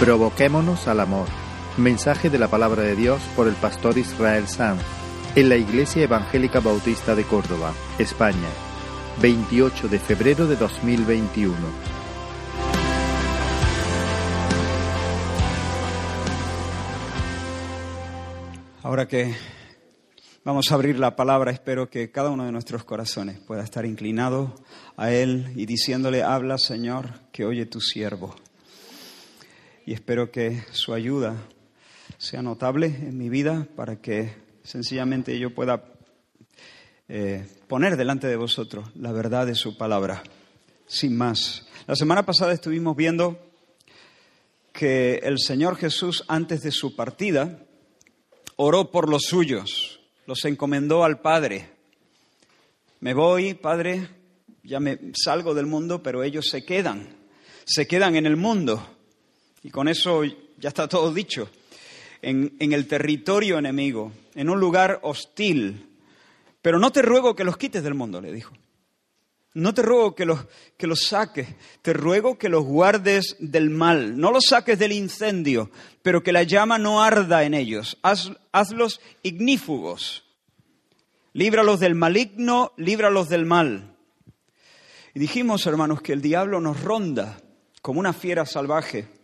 Provoquémonos al amor. Mensaje de la palabra de Dios por el pastor Israel Sanz en la Iglesia Evangélica Bautista de Córdoba, España, 28 de febrero de 2021. Ahora que vamos a abrir la palabra, espero que cada uno de nuestros corazones pueda estar inclinado a Él y diciéndole, habla Señor, que oye tu siervo. Y espero que su ayuda sea notable en mi vida para que sencillamente yo pueda eh, poner delante de vosotros la verdad de su palabra, sin más. La semana pasada estuvimos viendo que el Señor Jesús, antes de su partida, oró por los suyos, los encomendó al Padre. Me voy, Padre, ya me salgo del mundo, pero ellos se quedan, se quedan en el mundo. Y con eso ya está todo dicho. En, en el territorio enemigo, en un lugar hostil. Pero no te ruego que los quites del mundo, le dijo. No te ruego que los, que los saques, te ruego que los guardes del mal. No los saques del incendio, pero que la llama no arda en ellos. Haz, hazlos ignífugos. Líbralos del maligno, líbralos del mal. Y dijimos, hermanos, que el diablo nos ronda como una fiera salvaje,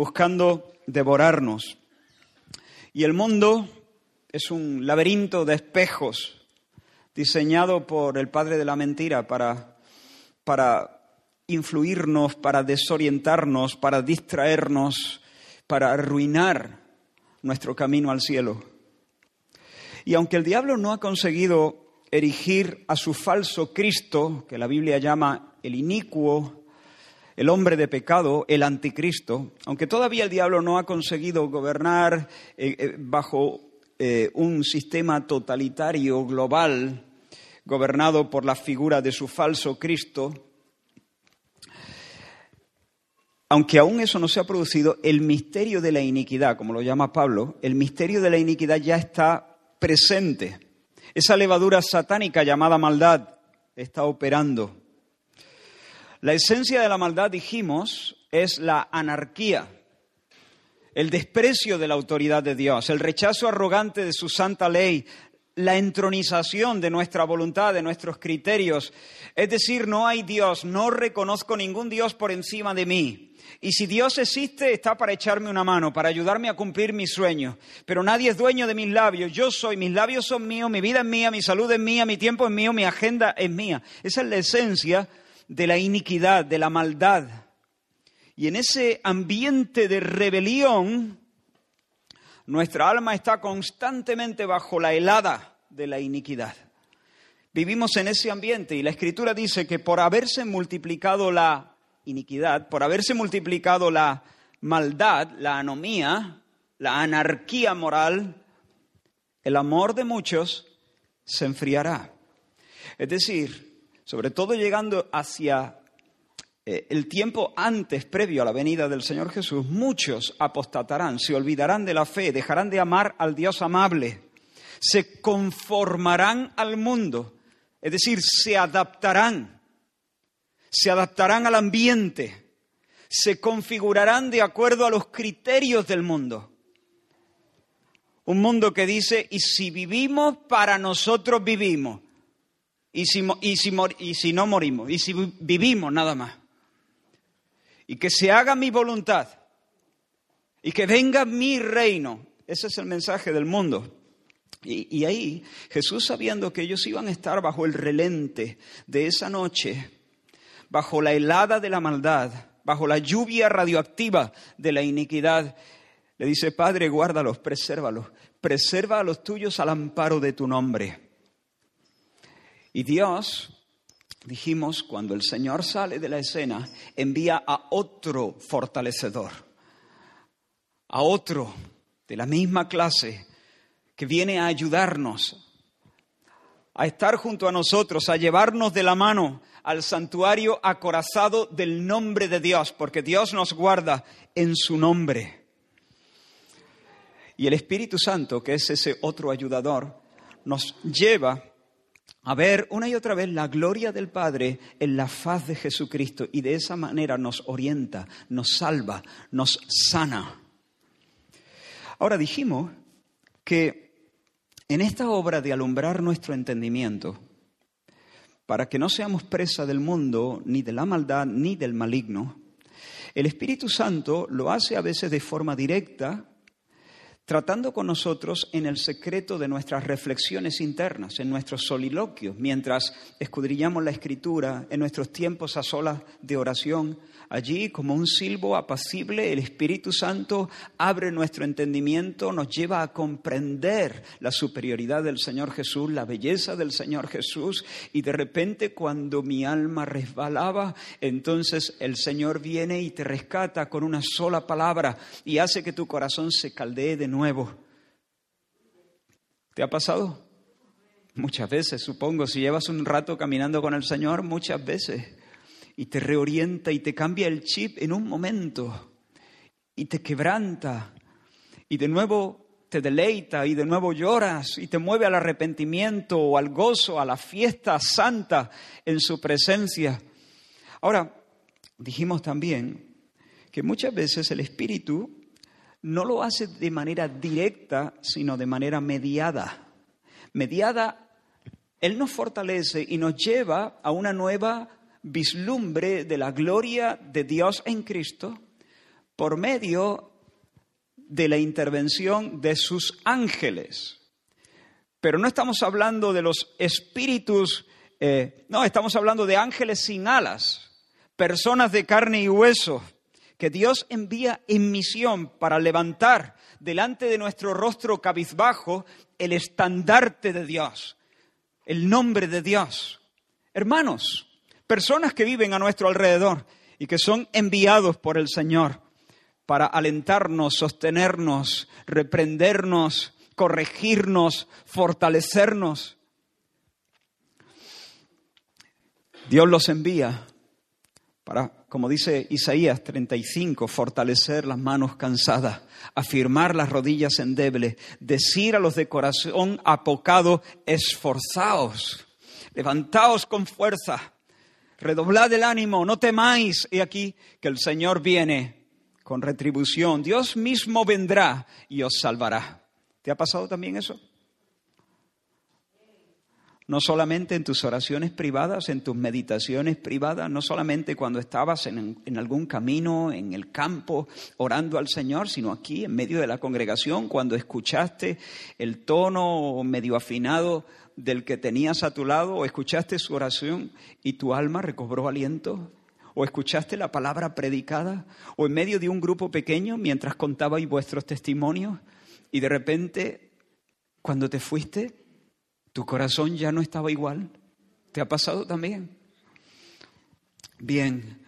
buscando devorarnos. Y el mundo es un laberinto de espejos diseñado por el padre de la mentira para, para influirnos, para desorientarnos, para distraernos, para arruinar nuestro camino al cielo. Y aunque el diablo no ha conseguido erigir a su falso Cristo, que la Biblia llama el inicuo, el hombre de pecado, el anticristo, aunque todavía el diablo no ha conseguido gobernar eh, eh, bajo eh, un sistema totalitario global gobernado por la figura de su falso Cristo, aunque aún eso no se ha producido, el misterio de la iniquidad, como lo llama Pablo, el misterio de la iniquidad ya está presente. Esa levadura satánica llamada maldad está operando. La esencia de la maldad, dijimos, es la anarquía el desprecio de la autoridad de Dios, el rechazo arrogante de su santa ley, la entronización de nuestra voluntad, de nuestros criterios. Es decir, no hay Dios, no reconozco ningún Dios por encima de mí. Y si Dios existe, está para echarme una mano, para ayudarme a cumplir mis sueños. Pero nadie es dueño de mis labios. Yo soy, mis labios son míos, mi vida es mía, mi salud es mía, mi tiempo es mío, mi agenda es mía. Esa es la esencia de la iniquidad, de la maldad. Y en ese ambiente de rebelión, nuestra alma está constantemente bajo la helada de la iniquidad. Vivimos en ese ambiente y la escritura dice que por haberse multiplicado la iniquidad, por haberse multiplicado la maldad, la anomía, la anarquía moral, el amor de muchos se enfriará. Es decir, sobre todo llegando hacia eh, el tiempo antes, previo a la venida del Señor Jesús, muchos apostatarán, se olvidarán de la fe, dejarán de amar al Dios amable, se conformarán al mundo, es decir, se adaptarán, se adaptarán al ambiente, se configurarán de acuerdo a los criterios del mundo. Un mundo que dice, y si vivimos, para nosotros vivimos. Y si, y si, y si no morimos, y si vivimos nada más y que se haga mi voluntad y que venga mi reino. Ese es el mensaje del mundo. Y, ahí Jesús, sabiendo que ellos iban a estar bajo el relente de esa noche, bajo la helada de la maldad, bajo la lluvia radioactiva de la iniquidad, le dice, Padre, guárdalos, presérvalos, preserva a los tuyos al amparo de tu nombre. Y Dios dijimos, cuando el Señor sale de la escena, envía a otro fortalecedor, a otro de la misma clase, que viene a ayudarnos, a estar junto a nosotros, a llevarnos de la mano al santuario acorazado del nombre de Dios, porque Dios nos guarda en su nombre. Y el Espíritu Santo, que es ese otro ayudador, nos lleva a ver una y otra vez la gloria del Padre en la faz de Jesucristo y de esa manera nos orienta, nos salva, nos sana. Ahora dijimos que en esta obra de alumbrar nuestro entendimiento, para que no seamos presa del mundo, ni de la maldad, ni del maligno, el Espíritu Santo lo hace a veces de forma directa tratando con nosotros en el secreto de nuestras reflexiones internas, en nuestros soliloquios, mientras escudriñamos la escritura, en nuestros tiempos a solas de oración, Allí, como un silbo apacible, el Espíritu Santo abre nuestro entendimiento, nos lleva a comprender la superioridad del Señor Jesús, la belleza del Señor Jesús, y de repente cuando mi alma resbalaba, entonces el Señor viene y te rescata con una sola palabra y hace que tu corazón se caldee de nuevo. ¿Te ha pasado? Muchas veces, supongo, si llevas un rato caminando con el Señor, muchas veces y te reorienta y te cambia el chip en un momento y te quebranta y de nuevo te deleita y de nuevo lloras y te mueve al arrepentimiento o al gozo, a la fiesta santa en su presencia. Ahora, dijimos también que muchas veces el Espíritu no lo hace de manera directa, sino de manera mediada. Mediada, Él nos fortalece y nos lleva a una nueva vislumbre de la gloria de Dios en Cristo por medio de la intervención de sus ángeles. Pero no estamos hablando de los espíritus, eh, no, estamos hablando de ángeles sin alas, personas de carne y hueso, que Dios envía en misión para levantar delante de nuestro rostro cabizbajo el estandarte de Dios, el nombre de Dios. Hermanos, personas que viven a nuestro alrededor y que son enviados por el Señor para alentarnos, sostenernos, reprendernos, corregirnos, fortalecernos. Dios los envía para, como dice Isaías 35, fortalecer las manos cansadas, afirmar las rodillas endebles, decir a los de corazón apocado, esforzaos, levantaos con fuerza, redoblad el ánimo, no temáis, he aquí que el Señor viene con retribución, Dios mismo vendrá y os salvará. ¿Te ha pasado también eso? No solamente en tus oraciones privadas, en tus meditaciones privadas, no solamente cuando estabas en, en, algún camino, en el campo, orando al Señor, sino aquí, en medio de la congregación, cuando escuchaste el tono medio afinado del que tenías a tu lado o escuchaste su oración y tu alma recobró aliento? ¿O escuchaste la palabra predicada? ¿O en medio de un grupo pequeño mientras contabais vuestros testimonios y de repente, cuando te fuiste, tu corazón ya no estaba igual? ¿Te ha pasado también? Bien,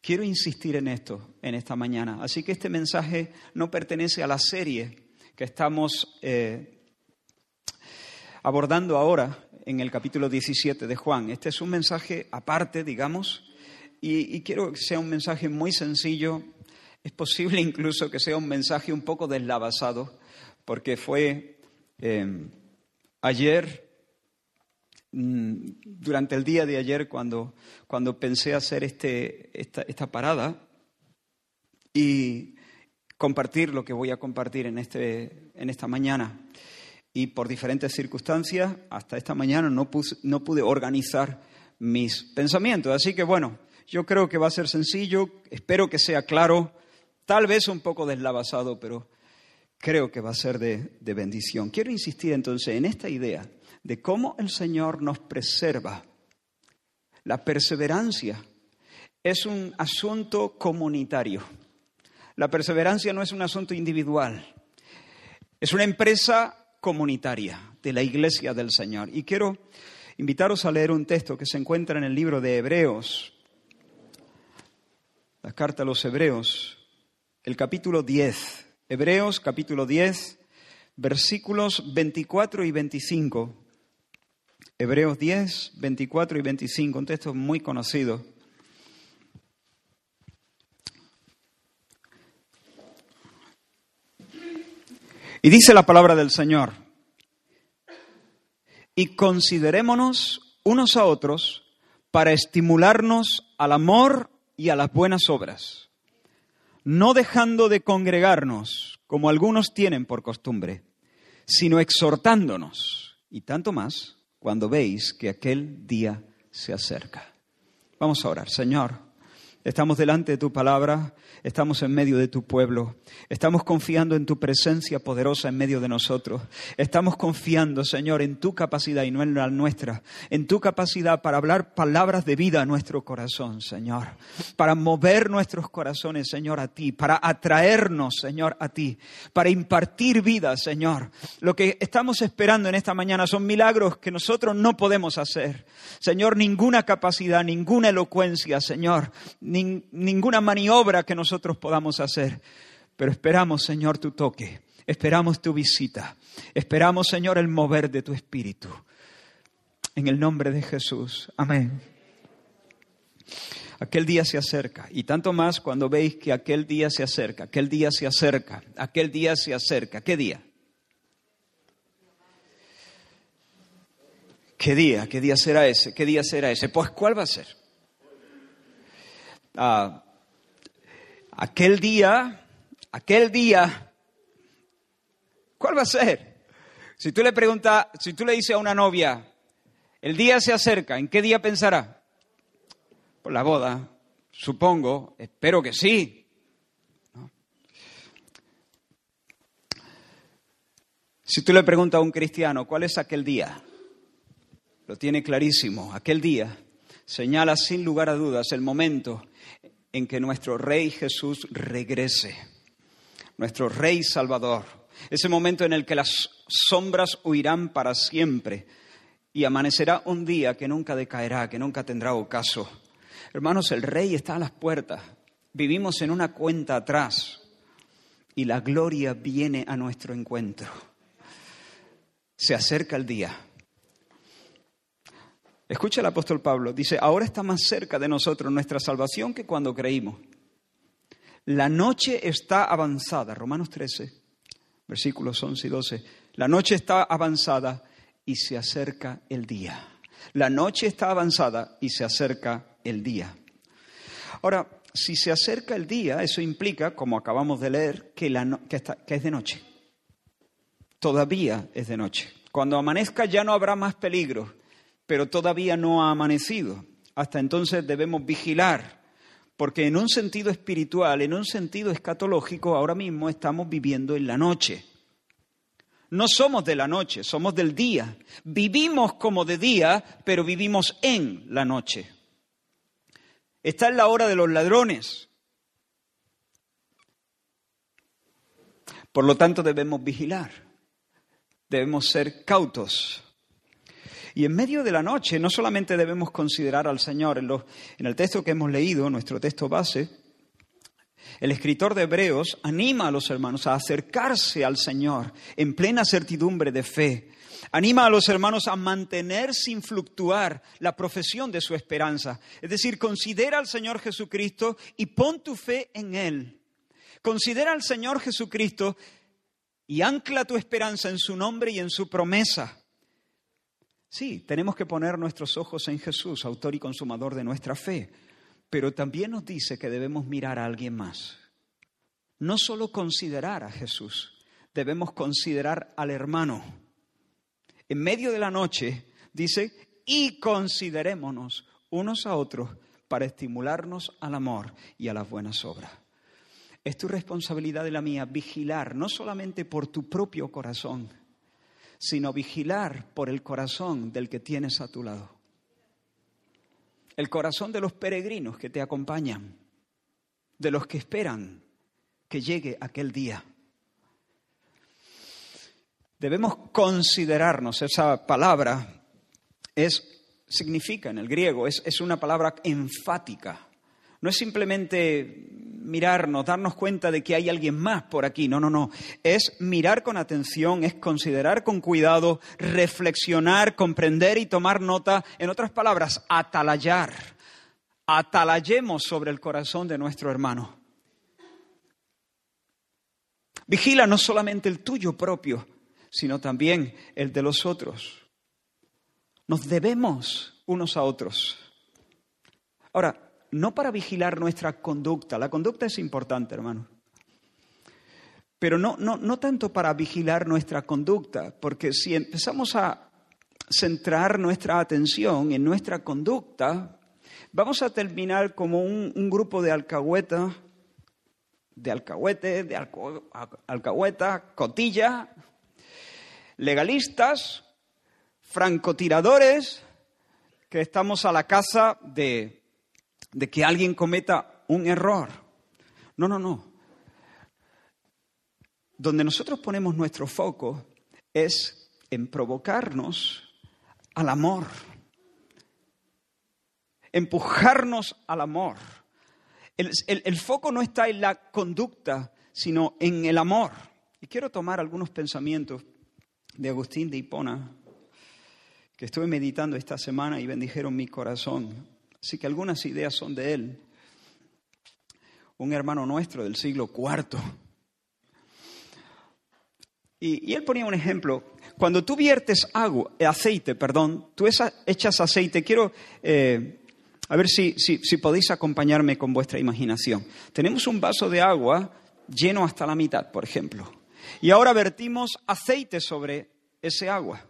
quiero insistir en esto en esta mañana. Así que este mensaje no pertenece a la serie que estamos eh, abordando ahora en el capítulo 17 de Juan. Este es un mensaje aparte, digamos, y, quiero que sea un mensaje muy sencillo. Es posible incluso que sea un mensaje un poco deslavazado, porque fue em, ayer, mm, durante el día de ayer, cuando, cuando pensé hacer este, esta, esta parada y compartir lo que voy a compartir en, este, en esta mañana y por diferentes circunstancias hasta esta mañana no, pude organizar mis pensamientos. Así que bueno, yo creo que va a ser sencillo, espero que sea claro, tal vez un poco deslavazado, pero creo que va a ser de, de bendición. Quiero insistir entonces en esta idea de cómo el Señor nos preserva. La perseverancia es un asunto comunitario. La perseverancia no es un asunto individual. Es una empresa comunitaria de la Iglesia del Señor. Y quiero invitaros a leer un texto que se encuentra en el libro de Hebreos, la carta a los Hebreos, el capítulo 10. Hebreos capítulo 10, versículos 24 y 25. Hebreos 10, 24 y 25, un texto muy conocido. Y dice la palabra del Señor, y considerémonos unos a otros para estimularnos al amor y a las buenas obras, no dejando de congregarnos como algunos tienen por costumbre, sino exhortándonos, y tanto más cuando veis que aquel día se acerca. Vamos a orar, Señor. Estamos delante de tu palabra, estamos en medio de tu pueblo, estamos confiando en tu presencia poderosa en medio de nosotros, estamos confiando, Señor, en tu capacidad y no en la nuestra, en tu capacidad para hablar palabras de vida a nuestro corazón, Señor, para mover nuestros corazones, Señor, a ti, para atraernos, Señor, a ti, para impartir vida, Señor. Lo que estamos esperando en esta mañana son milagros que nosotros no podemos hacer. Señor, ninguna capacidad, ninguna elocuencia, Señor, ninguna maniobra que nosotros podamos hacer. Pero esperamos, Señor, tu toque. Esperamos tu visita. Esperamos, Señor, el mover de tu espíritu. En el nombre de Jesús. Amén. Aquel día se acerca. Y tanto más cuando veis que aquel día se acerca, aquel día se acerca, aquel día se acerca. ¿Qué día? ¿Qué día? ¿Qué día será ese? ¿Qué día será ese? Pues ¿cuál va a ser? Ah, aquel día, aquel día, ¿cuál va a ser? Si tú le preguntas, si tú le dices a una novia, el día se acerca, ¿en qué día pensará? Por la boda, supongo, espero que sí. Si tú le preguntas a un cristiano, ¿cuál es aquel día? Lo tiene clarísimo, aquel día señala sin lugar a dudas el momento en que nuestro Rey Jesús regrese, nuestro Rey Salvador, ese momento en el que las sombras huirán para siempre y amanecerá un día que nunca decaerá, que nunca tendrá ocaso. Hermanos, el Rey está a las puertas, vivimos en una cuenta atrás y la gloria viene a nuestro encuentro. Se acerca el día Escucha el apóstol Pablo, dice, ahora está más cerca de nosotros nuestra salvación que cuando creímos. La noche está avanzada, Romanos 13, versículos 11 y 12. La noche está avanzada y se acerca el día. La noche está avanzada y se acerca el día. Ahora, si se acerca el día, eso implica, como acabamos de leer, que, que es de noche. Todavía es de noche. Cuando amanezca ya no habrá más peligro pero todavía no ha amanecido. Hasta entonces debemos vigilar, porque en un sentido espiritual, en un sentido escatológico, ahora mismo estamos viviendo en la noche. No somos de la noche, somos del día. Vivimos como de día, pero vivimos en la noche. Está en la hora de los ladrones. Por lo tanto, debemos vigilar. Debemos ser cautos. Y en medio de la noche no solamente debemos considerar al Señor, en, el texto que hemos leído, nuestro texto base, el escritor de Hebreos anima a los hermanos a acercarse al Señor en plena certidumbre de fe. Anima a los hermanos a mantener sin fluctuar la profesión de su esperanza. Es decir, considera al Señor Jesucristo y pon tu fe en Él. Considera al Señor Jesucristo y ancla tu esperanza en su nombre y en su promesa. Sí, tenemos que poner nuestros ojos en Jesús, autor y consumador de nuestra fe, pero también nos dice que debemos mirar a alguien más. No solo considerar a Jesús, debemos considerar al hermano. En medio de la noche dice, y considerémonos unos a otros para estimularnos al amor y a las buenas obras. Es tu responsabilidad y la mía vigilar no solamente por tu propio corazón, sino vigilar por el corazón del que tienes a tu lado. El corazón de los peregrinos que te acompañan, de los que esperan que llegue aquel día. Debemos considerarnos, esa palabra es, significa en el griego, es, es una palabra enfática. No es simplemente mirarnos, darnos cuenta de que hay alguien más por aquí. No, no, no. Es mirar con atención, es considerar con cuidado, reflexionar, comprender y tomar nota. En otras palabras, atalayar. Atalayemos sobre el corazón de nuestro hermano. Vigila no solamente el tuyo propio, sino también el de los otros. Nos debemos unos a otros. Ahora, no para vigilar nuestra conducta, la conducta es importante, hermano, pero no, no, no tanto para vigilar nuestra conducta, porque si empezamos a centrar nuestra atención en nuestra conducta, vamos a terminar como un, grupo de alcahuetas, de alcahuetes, de alcahuetas, cotilla, legalistas, francotiradores, que estamos a la casa de, de que alguien cometa un error. No, no, no. Donde nosotros ponemos nuestro foco es en provocarnos al amor, empujarnos al amor. El, el, foco no está en la conducta, sino en el amor. Y quiero tomar algunos pensamientos de Agustín de Hipona que estuve meditando esta semana y bendijeron mi corazón. Así que algunas ideas son de él. Un hermano nuestro del siglo IV. Y, él ponía un ejemplo. Cuando tú viertes agua, eh, aceite, perdón, tú echas aceite. Quiero eh, a ver si, si podéis acompañarme con vuestra imaginación. Tenemos un vaso de agua lleno hasta la mitad, por ejemplo. Y ahora vertimos aceite sobre ese agua.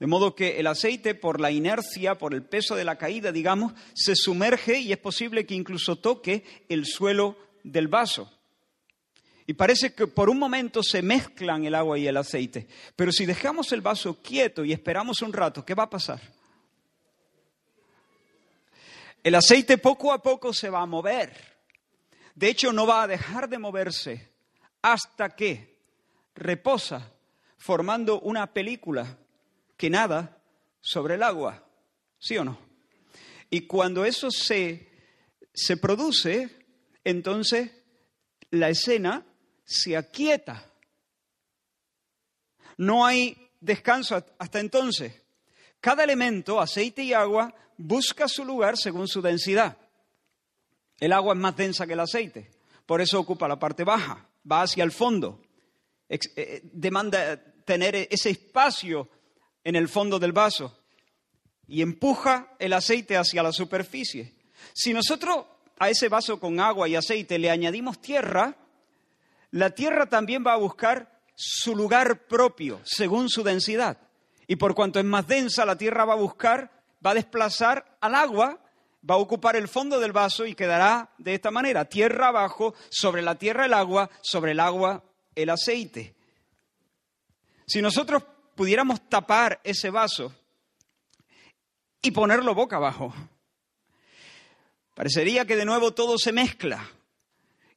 De modo que el aceite, por la inercia, por el peso de la caída, digamos, se sumerge y es posible que incluso toque el suelo del vaso. Y parece que por un momento se mezclan el agua y el aceite. Pero si dejamos el vaso quieto y esperamos un rato, ¿qué va a pasar? El aceite poco a poco se va a mover. De hecho, no va a dejar de moverse hasta que reposa formando una película que nada sobre el agua, ¿sí o no? Y cuando eso se, se produce, entonces la escena se aquieta. No hay descanso hasta entonces. Cada elemento, aceite y agua, busca su lugar según su densidad. El agua es más densa que el aceite, por eso ocupa la parte baja, va hacia el fondo, eh, demanda tener ese espacio en el fondo del vaso y empuja el aceite hacia la superficie. Si nosotros a ese vaso con agua y aceite le añadimos tierra, la tierra también va a buscar su lugar propio según su densidad. Y por cuanto es más densa, la tierra va a buscar, va a desplazar al agua, va a ocupar el fondo del vaso y quedará de esta manera, tierra abajo, sobre la tierra el agua, sobre el agua el aceite. Si nosotros pudiéramos tapar ese vaso y ponerlo boca abajo. Parecería que de nuevo todo se mezcla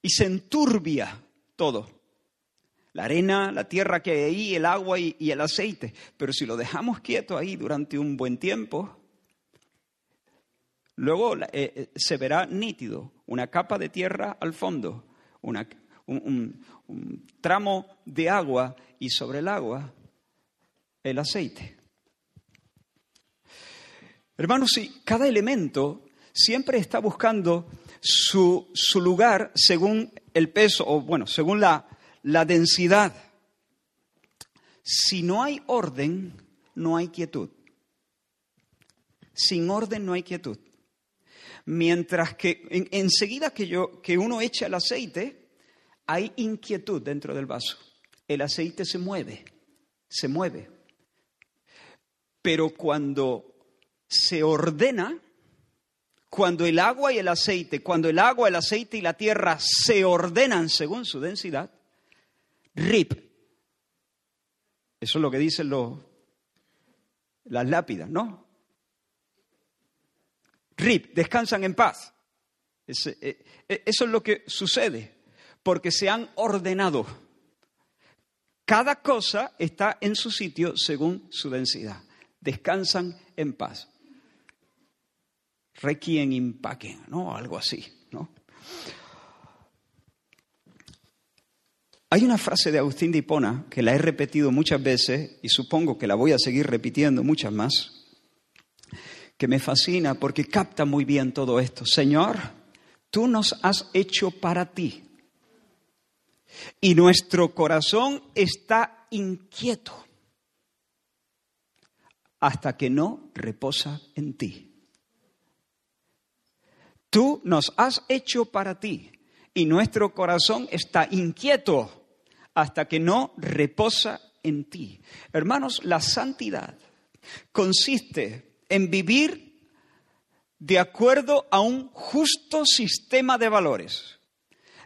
y se enturbia todo. La arena, la tierra que hay ahí, el agua y, el aceite. Pero si lo dejamos quieto ahí durante un buen tiempo, luego eh, eh, se verá nítido una capa de tierra al fondo, un tramo de agua y sobre el agua el aceite. Hermanos, si cada elemento siempre está buscando su, lugar según el peso, o bueno, según la, la densidad. Si no hay orden, no hay quietud. Sin orden no hay quietud. Mientras que enseguida que, yo, que uno echa el aceite, hay inquietud dentro del vaso. El aceite se mueve, se mueve. Pero cuando se ordena, cuando el agua y el aceite, cuando el agua, el aceite y la tierra se ordenan según su densidad, rip. Eso es lo que dicen los, las lápidas, ¿no? Rip, descansan en paz. Eh, eh, eso es lo que sucede, porque se han ordenado. Cada cosa está en su sitio según su densidad descansan en paz. Requiem in ¿no? Algo así, ¿no? Hay una frase de Agustín de Hipona que la he repetido muchas veces y supongo que la voy a seguir repitiendo muchas más, que me fascina porque capta muy bien todo esto. Señor, tú nos has hecho para ti y nuestro corazón está inquieto hasta que no reposa en ti. Tú nos has hecho para ti y nuestro corazón está inquieto hasta que no reposa en ti. Hermanos, la santidad consiste en vivir de acuerdo a un justo sistema de valores.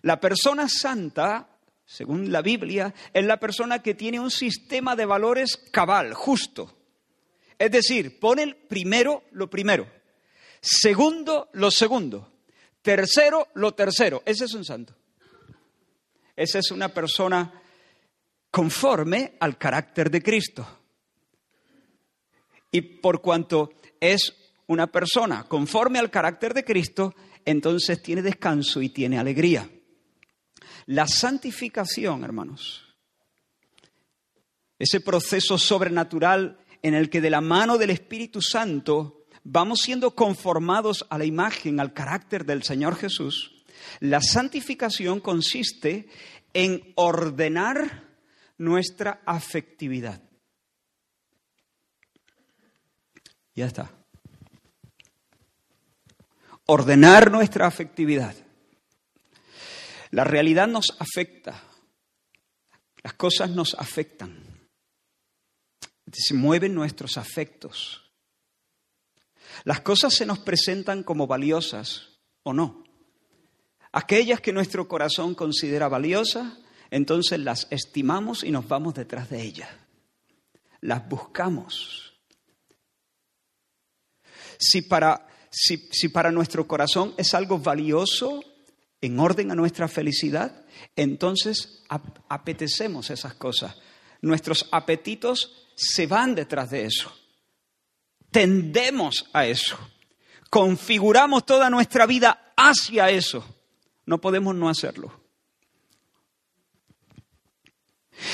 La persona santa, según la Biblia, es la persona que tiene un sistema de valores cabal, justo. Es decir, pone primero lo primero, segundo lo segundo, tercero lo tercero. Ese es un santo. Esa es una persona conforme al carácter de Cristo. Y por cuanto es una persona conforme al carácter de Cristo, entonces tiene descanso y tiene alegría. La santificación, hermanos, ese proceso sobrenatural en el que de la mano del Espíritu Santo vamos siendo conformados a la imagen, al carácter del Señor Jesús, la santificación consiste en ordenar nuestra afectividad. Ya está. Ordenar nuestra afectividad. La realidad nos afecta. Las cosas nos afectan. Se mueven nuestros afectos. Las cosas se nos presentan como valiosas o no. Aquellas que nuestro corazón considera valiosas, entonces las estimamos y nos vamos detrás de ellas. Las buscamos si para, si, para nuestro corazón es algo valioso, en orden a nuestra felicidad, entonces apetecemos esas cosas. Nuestros apetitos se van detrás de eso. Tendemos a eso. Configuramos toda nuestra vida hacia eso. No podemos no hacerlo.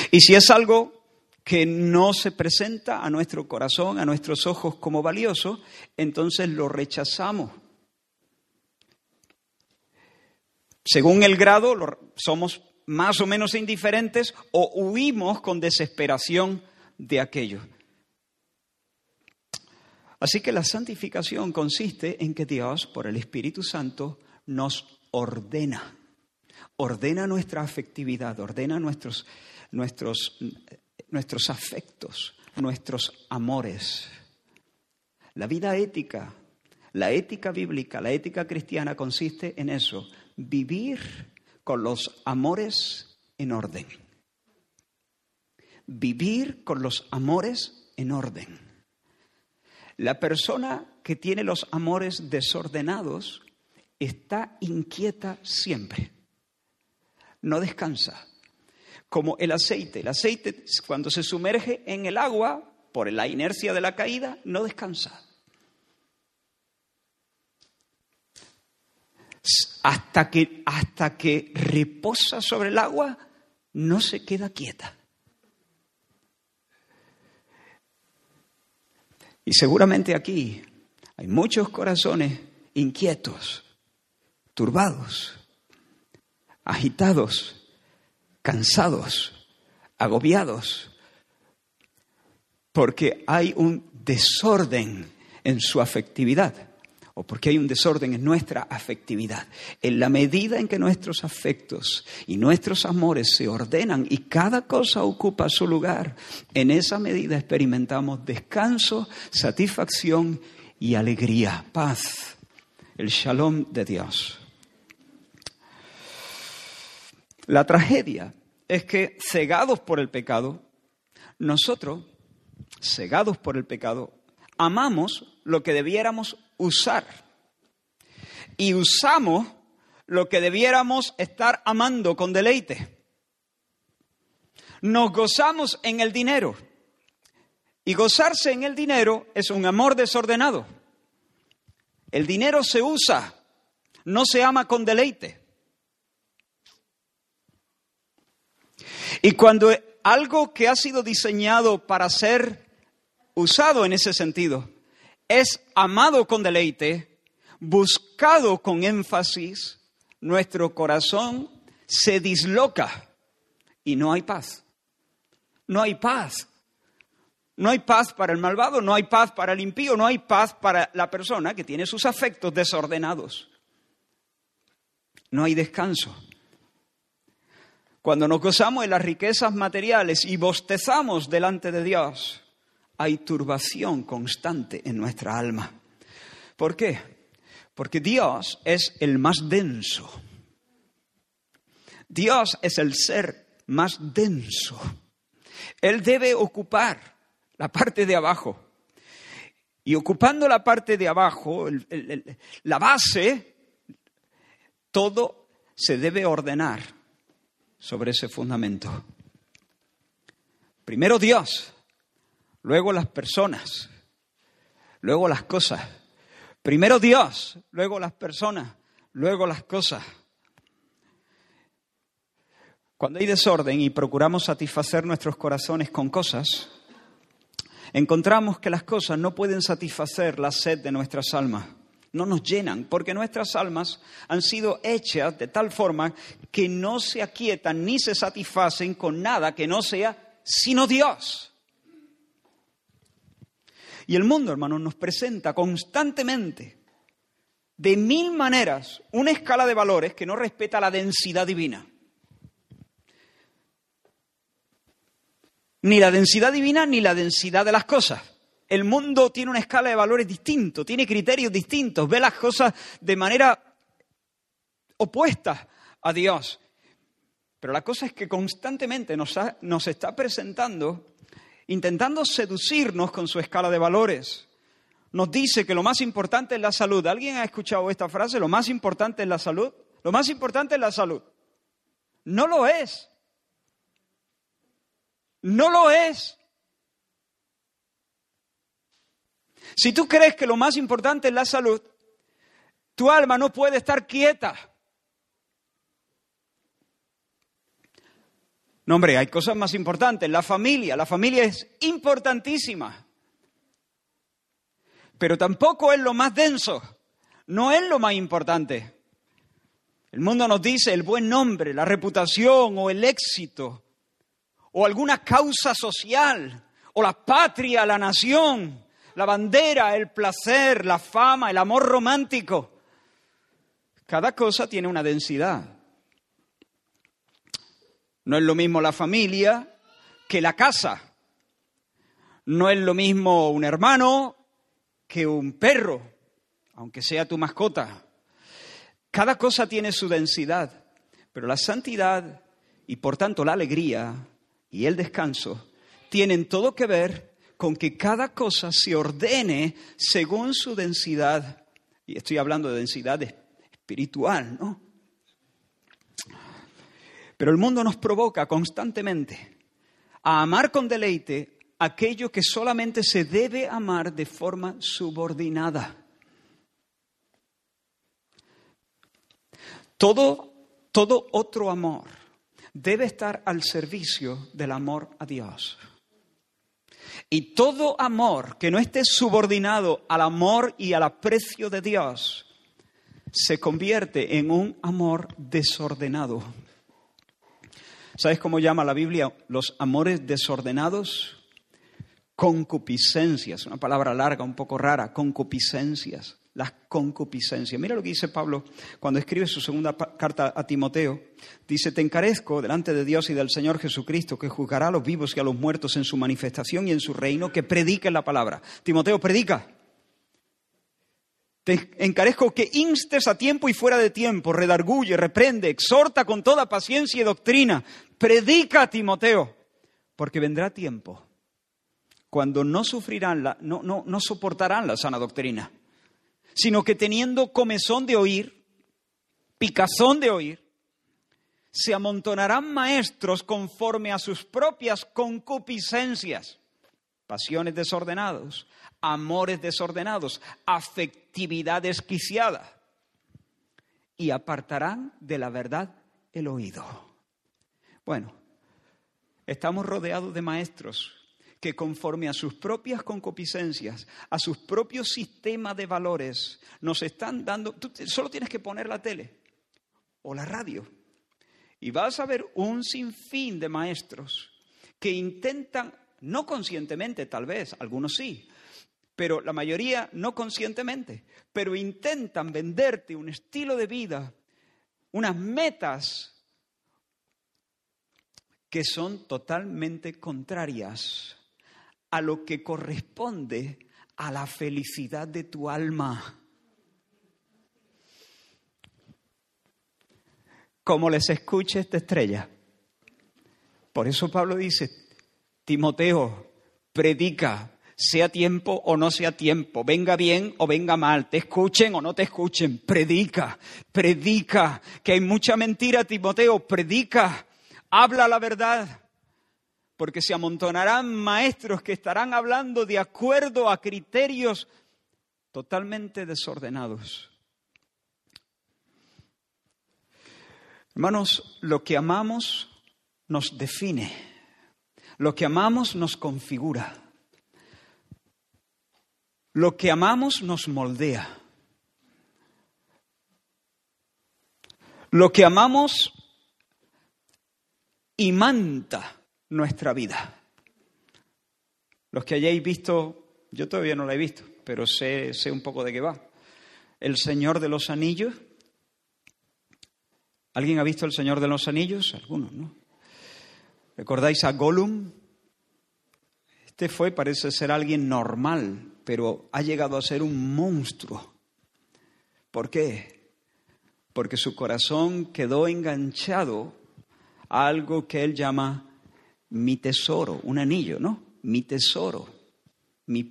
Y si es algo que no se presenta a nuestro corazón, a nuestros ojos como valioso, entonces lo rechazamos. Según el grado, somos más o menos indiferentes o huimos con desesperación de aquello. Así que la santificación consiste en que Dios, por el Espíritu Santo, nos ordena. Ordena nuestra afectividad, ordena nuestros, nuestros nuestros afectos, nuestros amores. La vida ética, la ética bíblica, la ética cristiana consiste en eso, vivir con los amores en orden. Vivir con los amores en orden. La persona que tiene los amores desordenados está inquieta siempre, no descansa como el aceite. El aceite cuando se sumerge en el agua por la inercia de la caída no descansa. Hasta que, hasta que reposa sobre el agua, no se queda quieta. Y seguramente aquí hay muchos corazones inquietos, turbados, agitados cansados, agobiados, porque hay un desorden en su afectividad o porque hay un desorden en nuestra afectividad. En la medida en que nuestros afectos y nuestros amores se ordenan y cada cosa ocupa su lugar, en esa medida experimentamos descanso, satisfacción y alegría, paz, el shalom de Dios. La tragedia es que, cegados por el pecado, nosotros, cegados por el pecado, amamos lo que debiéramos usar y usamos lo que debiéramos estar amando con deleite. Nos gozamos en el dinero y gozarse en el dinero es un amor desordenado. El dinero se usa, no se ama con deleite. Y cuando algo que ha sido diseñado para ser usado en ese sentido es amado con deleite, buscado con énfasis, nuestro corazón se disloca y no hay paz. No hay paz. No hay paz para el malvado, no hay paz para el impío, no hay paz para la persona que tiene sus afectos desordenados. No hay descanso. Cuando nos gozamos de las riquezas materiales y bostezamos delante de Dios, hay turbación constante en nuestra alma. ¿Por qué? Porque Dios es el más denso. Dios es el ser más denso. Él debe ocupar la parte de abajo. Y ocupando la parte de abajo, la base, todo se debe ordenar sobre ese fundamento. Primero Dios, luego las personas, luego las cosas. Primero Dios, luego las personas, luego las cosas. Cuando hay desorden y procuramos satisfacer nuestros corazones con cosas, encontramos que las cosas no pueden satisfacer la sed de nuestras almas, no nos llenan, porque nuestras almas han sido hechas de tal forma que no se aquietan ni se satisfacen con nada que no sea sino Dios. Y el mundo, hermanos, nos presenta constantemente, de mil maneras, una escala de valores que no respeta la densidad divina. Ni la densidad divina ni la densidad de las cosas. El mundo tiene una escala de valores distintos, tiene criterios distintos, ve las cosas de manera opuesta a Dios. Pero la cosa es que constantemente nos, nos está presentando intentando seducirnos con su escala de valores. Nos dice que lo más importante es la salud. ¿Alguien ha escuchado esta frase? Lo más importante es la salud. Lo más importante es la salud. No lo es. No lo es. Si tú crees que lo más importante es la salud, tu alma no puede estar quieta. No, hombre, hay cosas más importantes. La familia, la familia es importantísima. Pero tampoco es lo más denso. No es lo más importante. El mundo nos dice el buen nombre, la reputación o el éxito, o alguna causa social, o la patria, la nación, la bandera, el placer, la fama, el amor romántico. Cada cosa tiene una densidad. No es lo mismo la familia que la casa. No es lo mismo un hermano que un perro, aunque sea tu mascota. Cada cosa tiene su densidad, pero la santidad y por tanto la alegría y el descanso tienen todo que ver con que cada cosa se ordene según su densidad. Y estoy hablando de densidad espiritual, ¿no? Pero el mundo nos provoca constantemente a amar con deleite aquello que solamente se debe amar de forma subordinada. Todo, todo otro amor debe estar al servicio del amor a Dios. Y todo amor que no esté subordinado al amor y al aprecio de Dios se convierte en un amor desordenado. ¿Sabes cómo llama la Biblia los amores desordenados? Concupiscencias, una palabra larga, un poco rara, concupiscencias, las concupiscencias. Mira lo que dice Pablo cuando escribe su segunda carta a Timoteo. Dice, te encarezco delante de Dios y del Señor Jesucristo, que juzgará a los vivos y a los muertos en su manifestación y en su reino, que prediquen la palabra. Timoteo, predica. Te encarezco que instes a tiempo y fuera de tiempo, redarguye, reprende, exhorta con toda paciencia y doctrina. Predica, Timoteo, porque vendrá tiempo cuando no sufrirán, la, no, no, no soportarán la sana doctrina, sino que teniendo comezón de oír, picazón de oír, se amontonarán maestros conforme a sus propias concupiscencias, pasiones desordenados, amores desordenados, afectividad desquiciada, y apartarán de la verdad el oído. Bueno, estamos rodeados de maestros que conforme a sus propias concupiscencias, a sus propios sistemas de valores, nos están dando, tú solo tienes que poner la tele o la radio y vas a ver un sinfín de maestros que intentan no conscientemente tal vez, algunos sí, pero la mayoría no conscientemente, pero intentan venderte un estilo de vida, unas metas que son totalmente contrarias a lo que corresponde a la felicidad de tu alma. Como les escuche esta estrella. Por eso Pablo dice, Timoteo, predica, sea tiempo o no sea tiempo, venga bien o venga mal, te escuchen o no te escuchen, predica, predica, que hay mucha mentira, Timoteo, predica, habla la verdad, porque se amontonarán maestros que estarán hablando de acuerdo a criterios totalmente desordenados. Hermanos, lo que amamos nos define, lo que amamos nos configura. Lo que amamos nos moldea. Lo que amamos imanta nuestra vida. Los que hayáis visto, yo todavía no la he visto, pero sé, sé un poco de qué va. El Señor de los Anillos. ¿Alguien ha visto El Señor de los Anillos? Algunos, ¿no? ¿Recordáis a Gollum? Este fue, parece ser alguien normal, pero ha llegado a ser un monstruo. ¿Por qué? Porque su corazón quedó enganchado a algo que él llama mi tesoro, un anillo, ¿no? Mi tesoro, mi,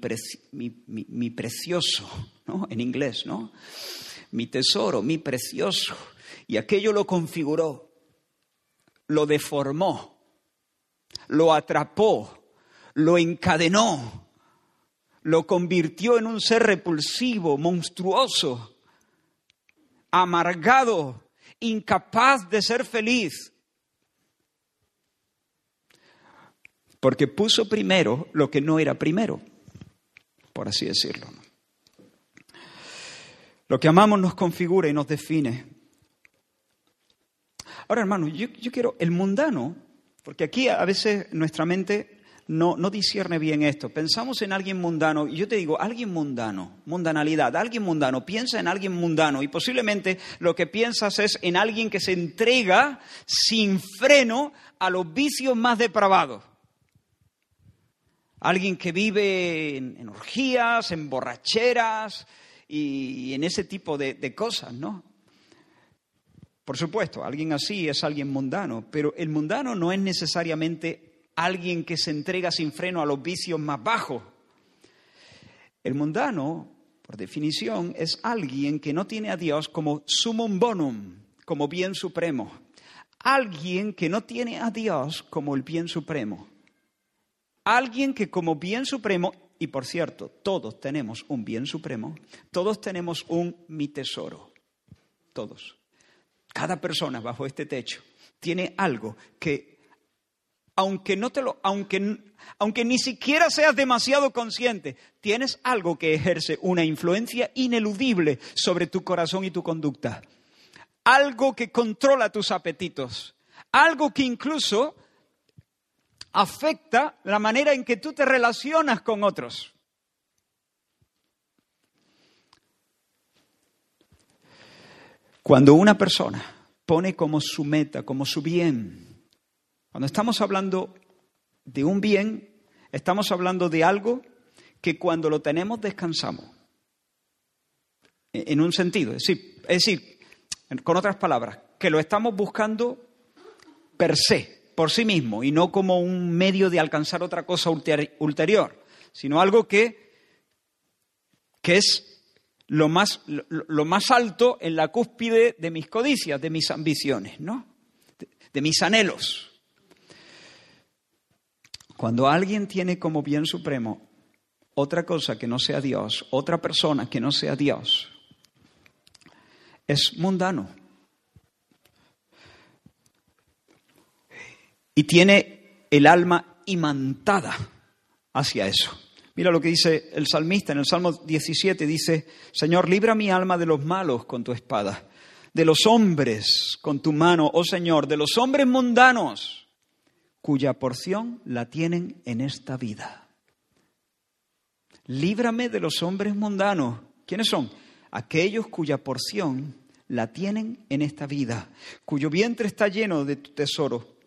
mi, precioso, ¿no? En inglés, ¿no? Mi tesoro, mi precioso. Y aquello lo configuró, lo deformó, lo atrapó, lo encadenó, lo convirtió en un ser repulsivo, monstruoso, amargado, incapaz de ser feliz. Porque puso primero lo que no era primero, por así decirlo. Lo que amamos nos configura y nos define. Ahora, hermano, yo, yo quiero, el mundano, porque aquí a veces nuestra mente no, no discierne bien esto. Pensamos en alguien mundano, y yo te digo, alguien mundano, mundanalidad, alguien mundano, piensa en alguien mundano, y posiblemente lo que piensas es en alguien que se entrega sin freno a los vicios más depravados. Alguien que vive en, orgías, en borracheras y, en ese tipo de, de cosas, ¿no? Por supuesto, alguien así es alguien mundano, pero el mundano no es necesariamente alguien que se entrega sin freno a los vicios más bajos. El mundano, por definición, es alguien que no tiene a Dios como sumum bonum, como bien supremo. Alguien que no tiene a Dios como el bien supremo. Alguien que como bien supremo, y por cierto, todos tenemos un bien supremo, todos tenemos un mi tesoro. Todos. Cada persona bajo este techo tiene algo que aunque no te lo, aunque, aunque ni siquiera seas demasiado consciente, tienes algo que ejerce una influencia ineludible sobre tu corazón y tu conducta. Algo que controla tus apetitos. Algo que incluso afecta la manera en que tú te relacionas con otros. Cuando una persona pone como su meta, como su bien, cuando estamos hablando de un bien, estamos hablando de algo que cuando lo tenemos descansamos. En un sentido, es decir, con otras palabras, que lo estamos buscando per se, por sí mismo, y no como un medio de alcanzar otra cosa ulterior, sino algo que, que es lo más, lo, más alto en la cúspide de mis codicias, de mis ambiciones, ¿no? de mis anhelos. Cuando alguien tiene como bien supremo otra cosa que no sea Dios, otra persona que no sea Dios, es mundano. Y tiene el alma imantada hacia eso. Mira lo que dice el salmista en el Salmo 17, dice, Señor, libra mi alma de los malos con tu espada, de los hombres con tu mano, oh Señor, de los hombres mundanos cuya porción la tienen en esta vida. Líbrame de los hombres mundanos. ¿Quiénes son? Aquellos cuya porción la tienen en esta vida, cuyo vientre está lleno de tu tesoro.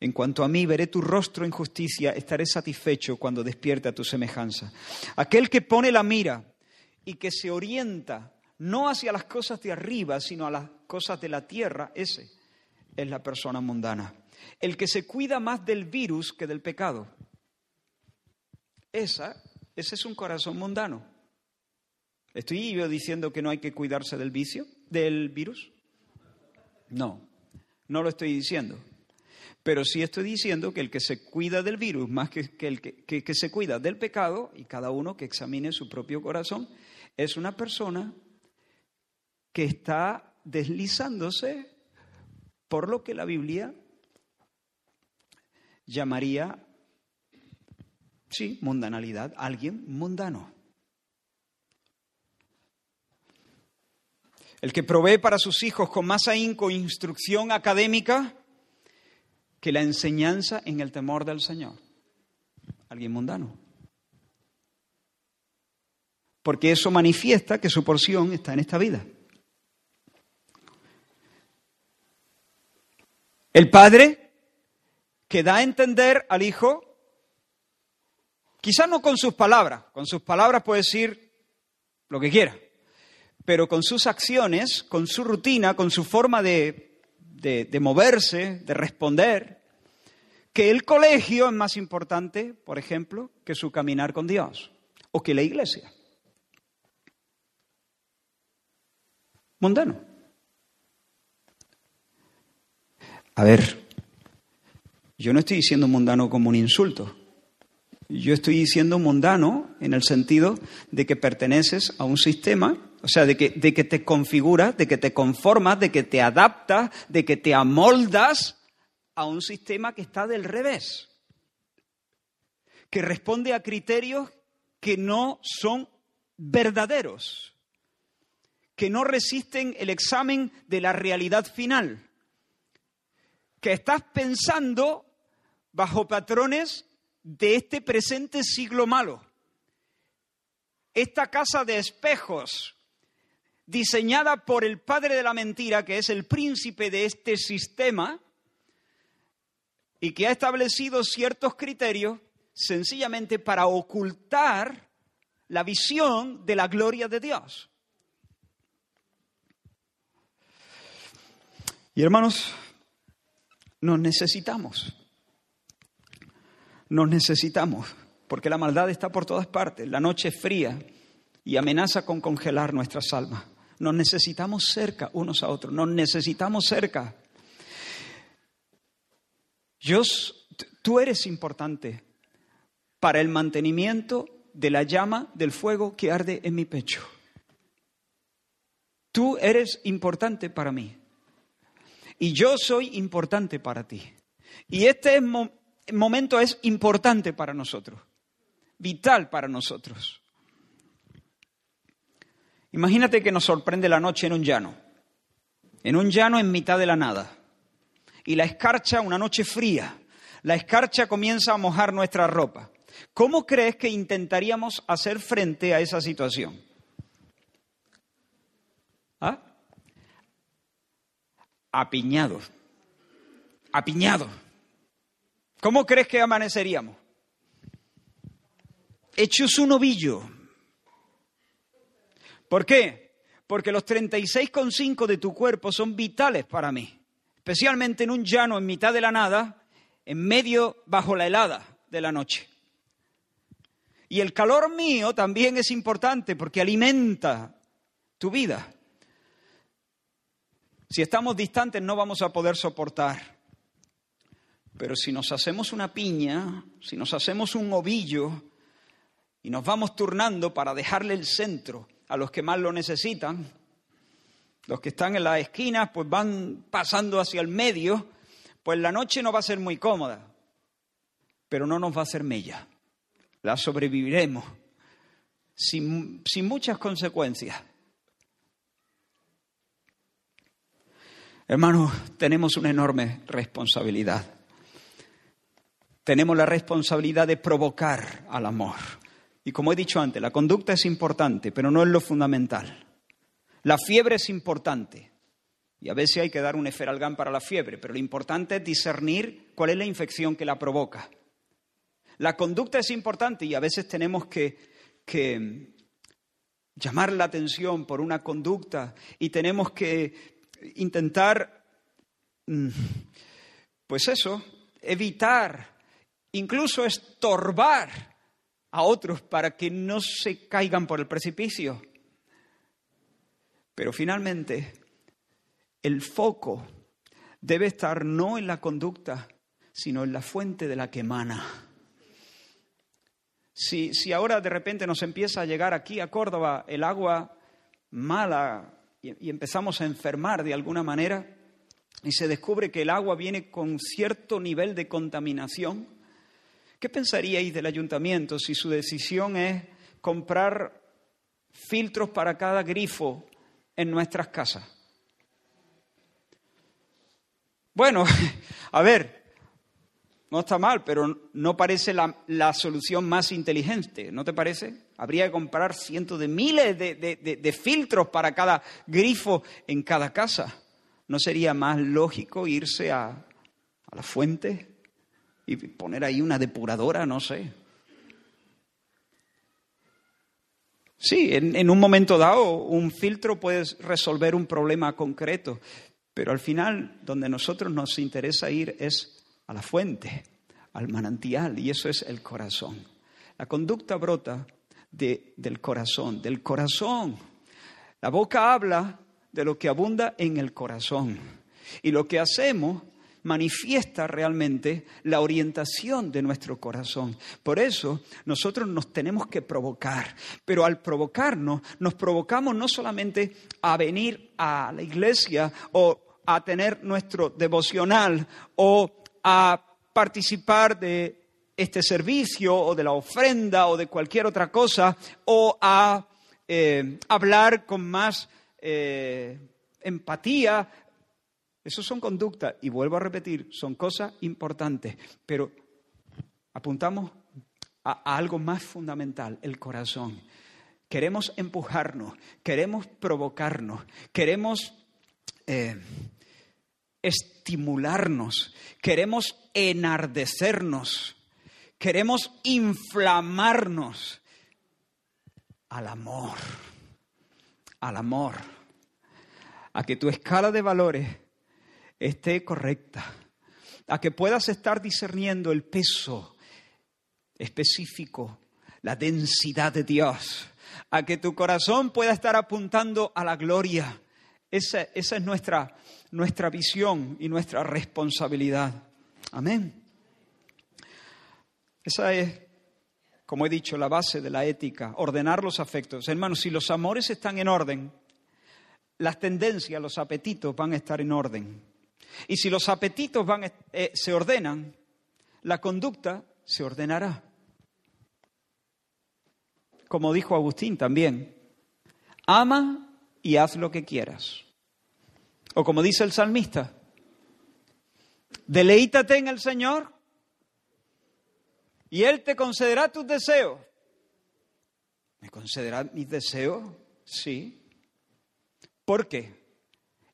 En cuanto a mí, veré tu rostro en justicia, estaré satisfecho cuando despierte a tu semejanza. Aquel que pone la mira y que se orienta no hacia las cosas de arriba, sino a las cosas de la tierra, ese es la persona mundana. El que se cuida más del virus que del pecado. Esa, ese es un corazón mundano. ¿Estoy yo diciendo que no hay que cuidarse del vicio, del virus? No, no lo estoy diciendo. Pero sí estoy diciendo que el que se cuida del virus más que, el que se cuida del pecado, y cada uno que examine su propio corazón, es una persona que está deslizándose por lo que la Biblia llamaría, sí, mundanalidad, alguien mundano. El que provee para sus hijos con más ahínco instrucción académica que la enseñanza en el temor del Señor. Alguien mundano. Porque eso manifiesta que su porción está en esta vida. El padre que da a entender al hijo, quizás no con sus palabras, con sus palabras puede decir lo que quiera, pero con sus acciones, con su rutina, con su forma de, de, moverse, de responder, que el colegio es más importante, por ejemplo, que su caminar con Dios o que la iglesia. Mundano. A ver, yo no estoy diciendo mundano como un insulto. Yo estoy diciendo mundano en el sentido de que perteneces a un sistema, o sea, de que, de que te configuras, de que te conformas, de que te adaptas, de que te amoldas a un sistema que está del revés, que responde a criterios que no son verdaderos, que no resisten el examen de la realidad final, que estás pensando bajo patrones de este presente siglo malo. Esta casa de espejos, diseñada por el padre de la mentira, que es el príncipe de este sistema, y que ha establecido ciertos criterios sencillamente para ocultar la visión de la gloria de Dios. Y hermanos, nos necesitamos. Nos necesitamos, porque la maldad está por todas partes. La noche es fría y amenaza con congelar nuestras almas. Nos necesitamos cerca unos a otros, nos necesitamos cerca. Tú eres importante para el mantenimiento de la llama del fuego que arde en mi pecho. Tú eres importante para mí. Y yo soy importante para ti. Y este momento es importante para nosotros, vital para nosotros. Imagínate que nos sorprende la noche en un llano, en un llano en mitad de la nada. Y la escarcha, una noche fría, la escarcha comienza a mojar nuestra ropa. ¿Cómo crees que intentaríamos hacer frente a esa situación? ¿Ah? apiñados. Apiñados. ¿Cómo crees que amaneceríamos? Hechos un ovillo. ¿Por qué? Porque los 36,5 de tu cuerpo son vitales para mí, especialmente en un llano en mitad de la nada, en medio bajo la helada de la noche. Y el calor mío también es importante porque alimenta tu vida. Si estamos distantes no vamos a poder soportar. Pero si nos hacemos una piña, si nos hacemos un ovillo y nos vamos turnando para dejarle el centro a los que más lo necesitan, los que están en las esquinas pues van pasando hacia el medio, pues la noche no va a ser muy cómoda, pero no nos va a hacer mella. La sobreviviremos sin, sin muchas consecuencias. Hermanos, tenemos una enorme responsabilidad. Tenemos la responsabilidad de provocar al amor. Y como he dicho antes, la conducta es importante, pero no es lo fundamental. La fiebre es importante. Y a veces hay que dar un eferalgán para la fiebre, pero lo importante es discernir cuál es la infección que la provoca. La conducta es importante y a veces tenemos que, que llamar la atención por una conducta y tenemos que intentar, mm, pues eso, evitar, incluso estorbar a otros para que no se caigan por el precipicio. Pero finalmente, el foco debe estar no en la conducta, sino en la fuente de la que emana. Si, si, ahora de repente nos empieza a llegar aquí a Córdoba el agua mala y, y empezamos a enfermar de alguna manera y se descubre que el agua viene con cierto nivel de contaminación, ¿qué pensaríais del ayuntamiento si su decisión es comprar filtros para cada grifo en nuestras casas? Bueno, a ver, no está mal, pero no parece la, solución más inteligente, ¿no te parece? Habría que comprar cientos de miles de, filtros para cada grifo en cada casa. ¿No sería más lógico irse a, a la fuente y poner ahí una depuradora? No sé. Sí, en, en, un momento dado un filtro puede resolver un problema concreto, pero al final, donde nosotros nos interesa ir es a la fuente, al manantial, y eso es el corazón. La conducta brota del corazón, del corazón. La boca habla de lo que abunda en el corazón. Y lo que hacemos manifiesta realmente la orientación de nuestro corazón. Por eso nosotros nos tenemos que provocar, pero al provocarnos nos provocamos no solamente a venir a la iglesia o a tener nuestro devocional o a participar de este servicio o de la ofrenda o de cualquier otra cosa o a eh, hablar con más eh, empatía eso son conductas, y vuelvo a repetir, son cosas importantes, pero apuntamos a, algo más fundamental, el corazón. Queremos empujarnos, queremos provocarnos, queremos eh, estimularnos, queremos enardecernos, queremos inflamarnos al amor, al amor, a que tu escala de valores esté correcta, a que puedas estar discerniendo el peso específico, la densidad de Dios, a que tu corazón pueda estar apuntando a la gloria. Esa, es nuestra, nuestra visión y nuestra responsabilidad. Amén. Esa es, como he dicho, la base de la ética, ordenar los afectos. Hermanos, si los amores están en orden, las tendencias, los apetitos van a estar en orden. Y si los apetitos van, eh, se ordenan, la conducta se ordenará. Como dijo Agustín también, ama y haz lo que quieras. O como dice el salmista, deleítate en el Señor y Él te concederá tus deseos. ¿Me concederá mis deseos? Sí. ¿Por qué?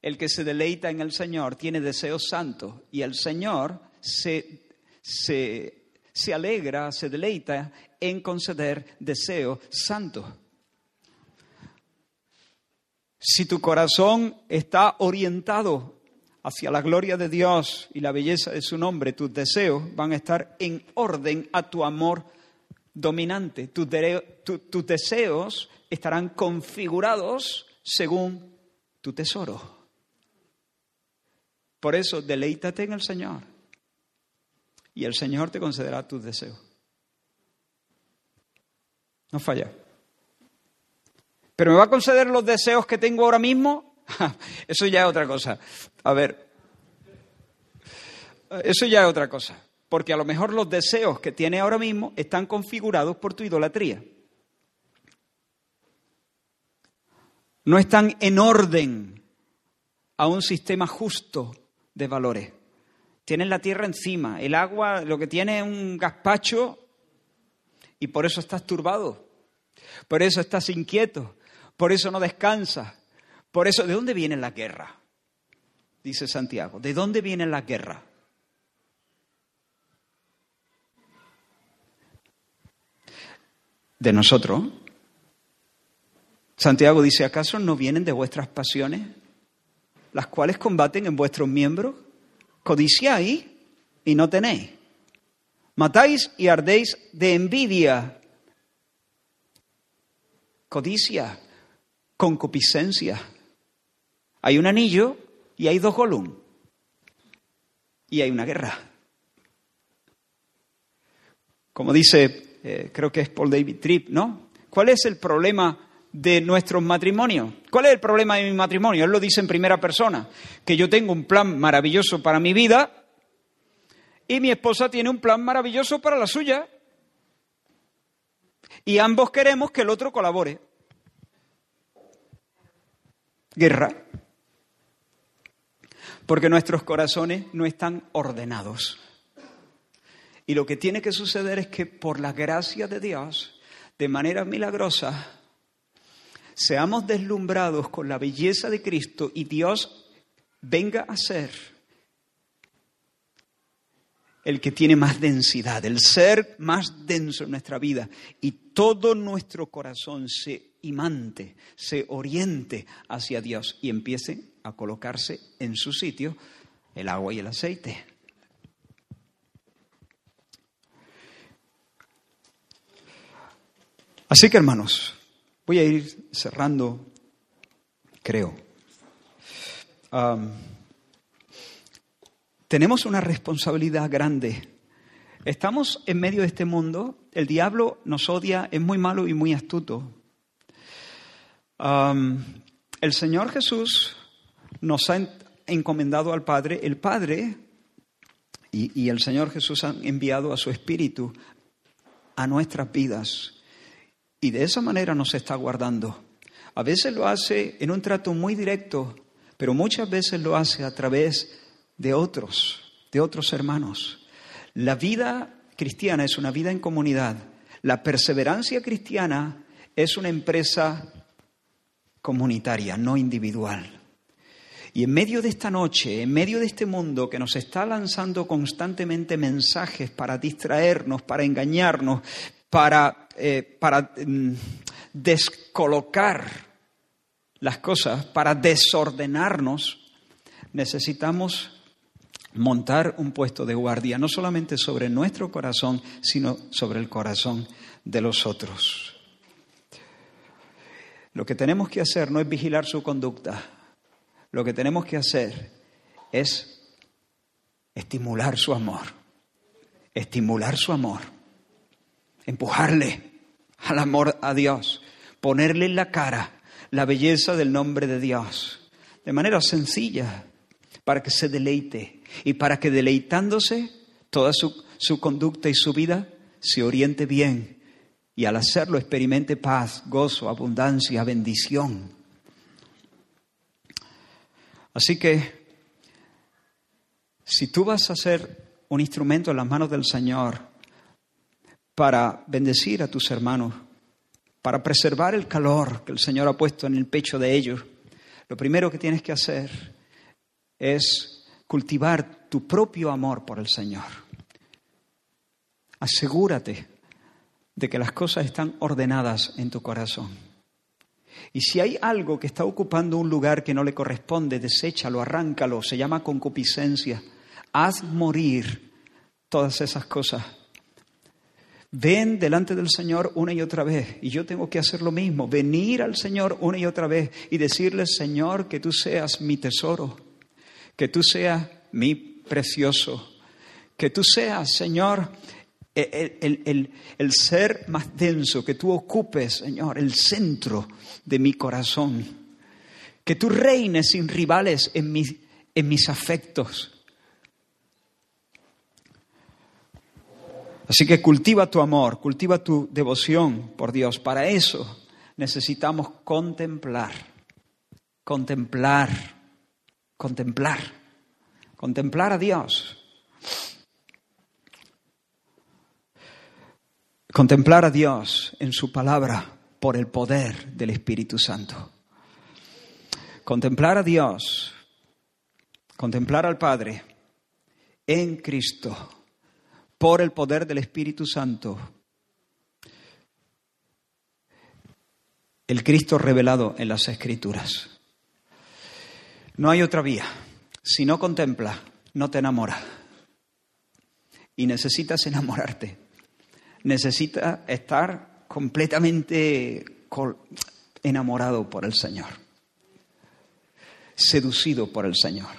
El que se deleita en el Señor tiene deseos santos y el Señor se, se, alegra, se deleita en conceder deseos santos. Si tu corazón está orientado hacia la gloria de Dios y la belleza de su nombre, tus deseos van a estar en orden a tu amor dominante. Tus, tus deseos estarán configurados según tu tesoro. Por eso, deleítate en el Señor y el Señor te concederá tus deseos. No falla. ¿Pero me va a conceder los deseos que tengo ahora mismo? Eso ya es otra cosa. A ver, eso ya es otra cosa. Porque a lo mejor los deseos que tiene ahora mismo están configurados por tu idolatría. No están en orden a un sistema justo de valores. tienes la tierra encima, el agua lo que tiene es un gazpacho y por eso estás turbado, por eso estás inquieto, por eso no descansas, por eso, ¿de dónde viene la guerra? Dice Santiago, ¿de dónde viene la guerra? De nosotros. Santiago dice, ¿acaso no vienen de vuestras pasiones, las cuales combaten en vuestros miembros? Codiciáis y no tenéis. Matáis y ardéis de envidia. Codicia, concupiscencia. Hay un anillo y hay dos Gollum. Y hay una guerra. Como dice, eh, creo que es Paul David Tripp, ¿no? ¿Cuál es el problema de nuestros matrimonios. ¿Cuál es el problema de mi matrimonio? Él lo dice en primera persona, que yo tengo un plan maravilloso para mi vida y mi esposa tiene un plan maravilloso para la suya. Y ambos queremos que el otro colabore. Guerra. Porque nuestros corazones no están ordenados. Y lo que tiene que suceder es que por la gracia de Dios, de manera milagrosa, seamos deslumbrados con la belleza de Cristo y Dios venga a ser el que tiene más densidad, el ser más denso en nuestra vida y todo nuestro corazón se imante, se oriente hacia Dios y empiece a colocarse en su sitio el agua y el aceite. Así que hermanos, Voy a ir cerrando, creo. tenemos una responsabilidad grande. Estamos en medio de este mundo, el diablo nos odia, es muy malo y muy astuto. el Señor Jesús nos ha encomendado al Padre, el Padre y, el Señor Jesús han enviado a su Espíritu a nuestras vidas. Y de esa manera nos está guardando. A veces lo hace en un trato muy directo, pero muchas veces lo hace a través de otros, de otros hermanos. La vida cristiana es una vida en comunidad. La perseverancia cristiana es una empresa comunitaria, no individual. Y en medio de esta noche, en medio de este mundo que nos está lanzando constantemente mensajes para distraernos, para engañarnos, para, eh, para mm, descolocar las cosas, para desordenarnos, necesitamos montar un puesto de guardia, no solamente sobre nuestro corazón, sino sobre el corazón de los otros. Lo que tenemos que hacer no es vigilar su conducta, lo que tenemos que hacer es estimular su amor, estimular su amor empujarle al amor a Dios, ponerle en la cara la belleza del nombre de Dios, de manera sencilla, para que se deleite y para que deleitándose toda su, su conducta y su vida se oriente bien y al hacerlo experimente paz, gozo, abundancia, bendición. Así que, si tú vas a ser un instrumento en las manos del Señor, para bendecir a tus hermanos, para preservar el calor que el Señor ha puesto en el pecho de ellos, lo primero que tienes que hacer es cultivar tu propio amor por el Señor. Asegúrate de que las cosas están ordenadas en tu corazón. Y si hay algo que está ocupando un lugar que no le corresponde, deséchalo, arráncalo, se llama concupiscencia. Haz morir todas esas cosas Ven delante del Señor una y otra vez. Y yo tengo que hacer lo mismo, venir al Señor una y otra vez y decirle, Señor, que tú seas mi tesoro, que tú seas mi precioso, que tú seas, Señor, el, el, ser más denso, que tú ocupes, Señor, el centro de mi corazón, que tú reines sin rivales en, en mis afectos Así que cultiva tu amor, cultiva tu devoción por Dios. Para eso necesitamos contemplar, contemplar, contemplar, contemplar a Dios. Contemplar a Dios en su palabra por el poder del Espíritu Santo. Contemplar a Dios, contemplar al Padre en Cristo por el poder del Espíritu Santo. El Cristo revelado en las Escrituras. No hay otra vía. Si no contemplas, no te enamoras. Y necesitas enamorarte. Necesitas estar completamente enamorado por el Señor. Seducido por el Señor.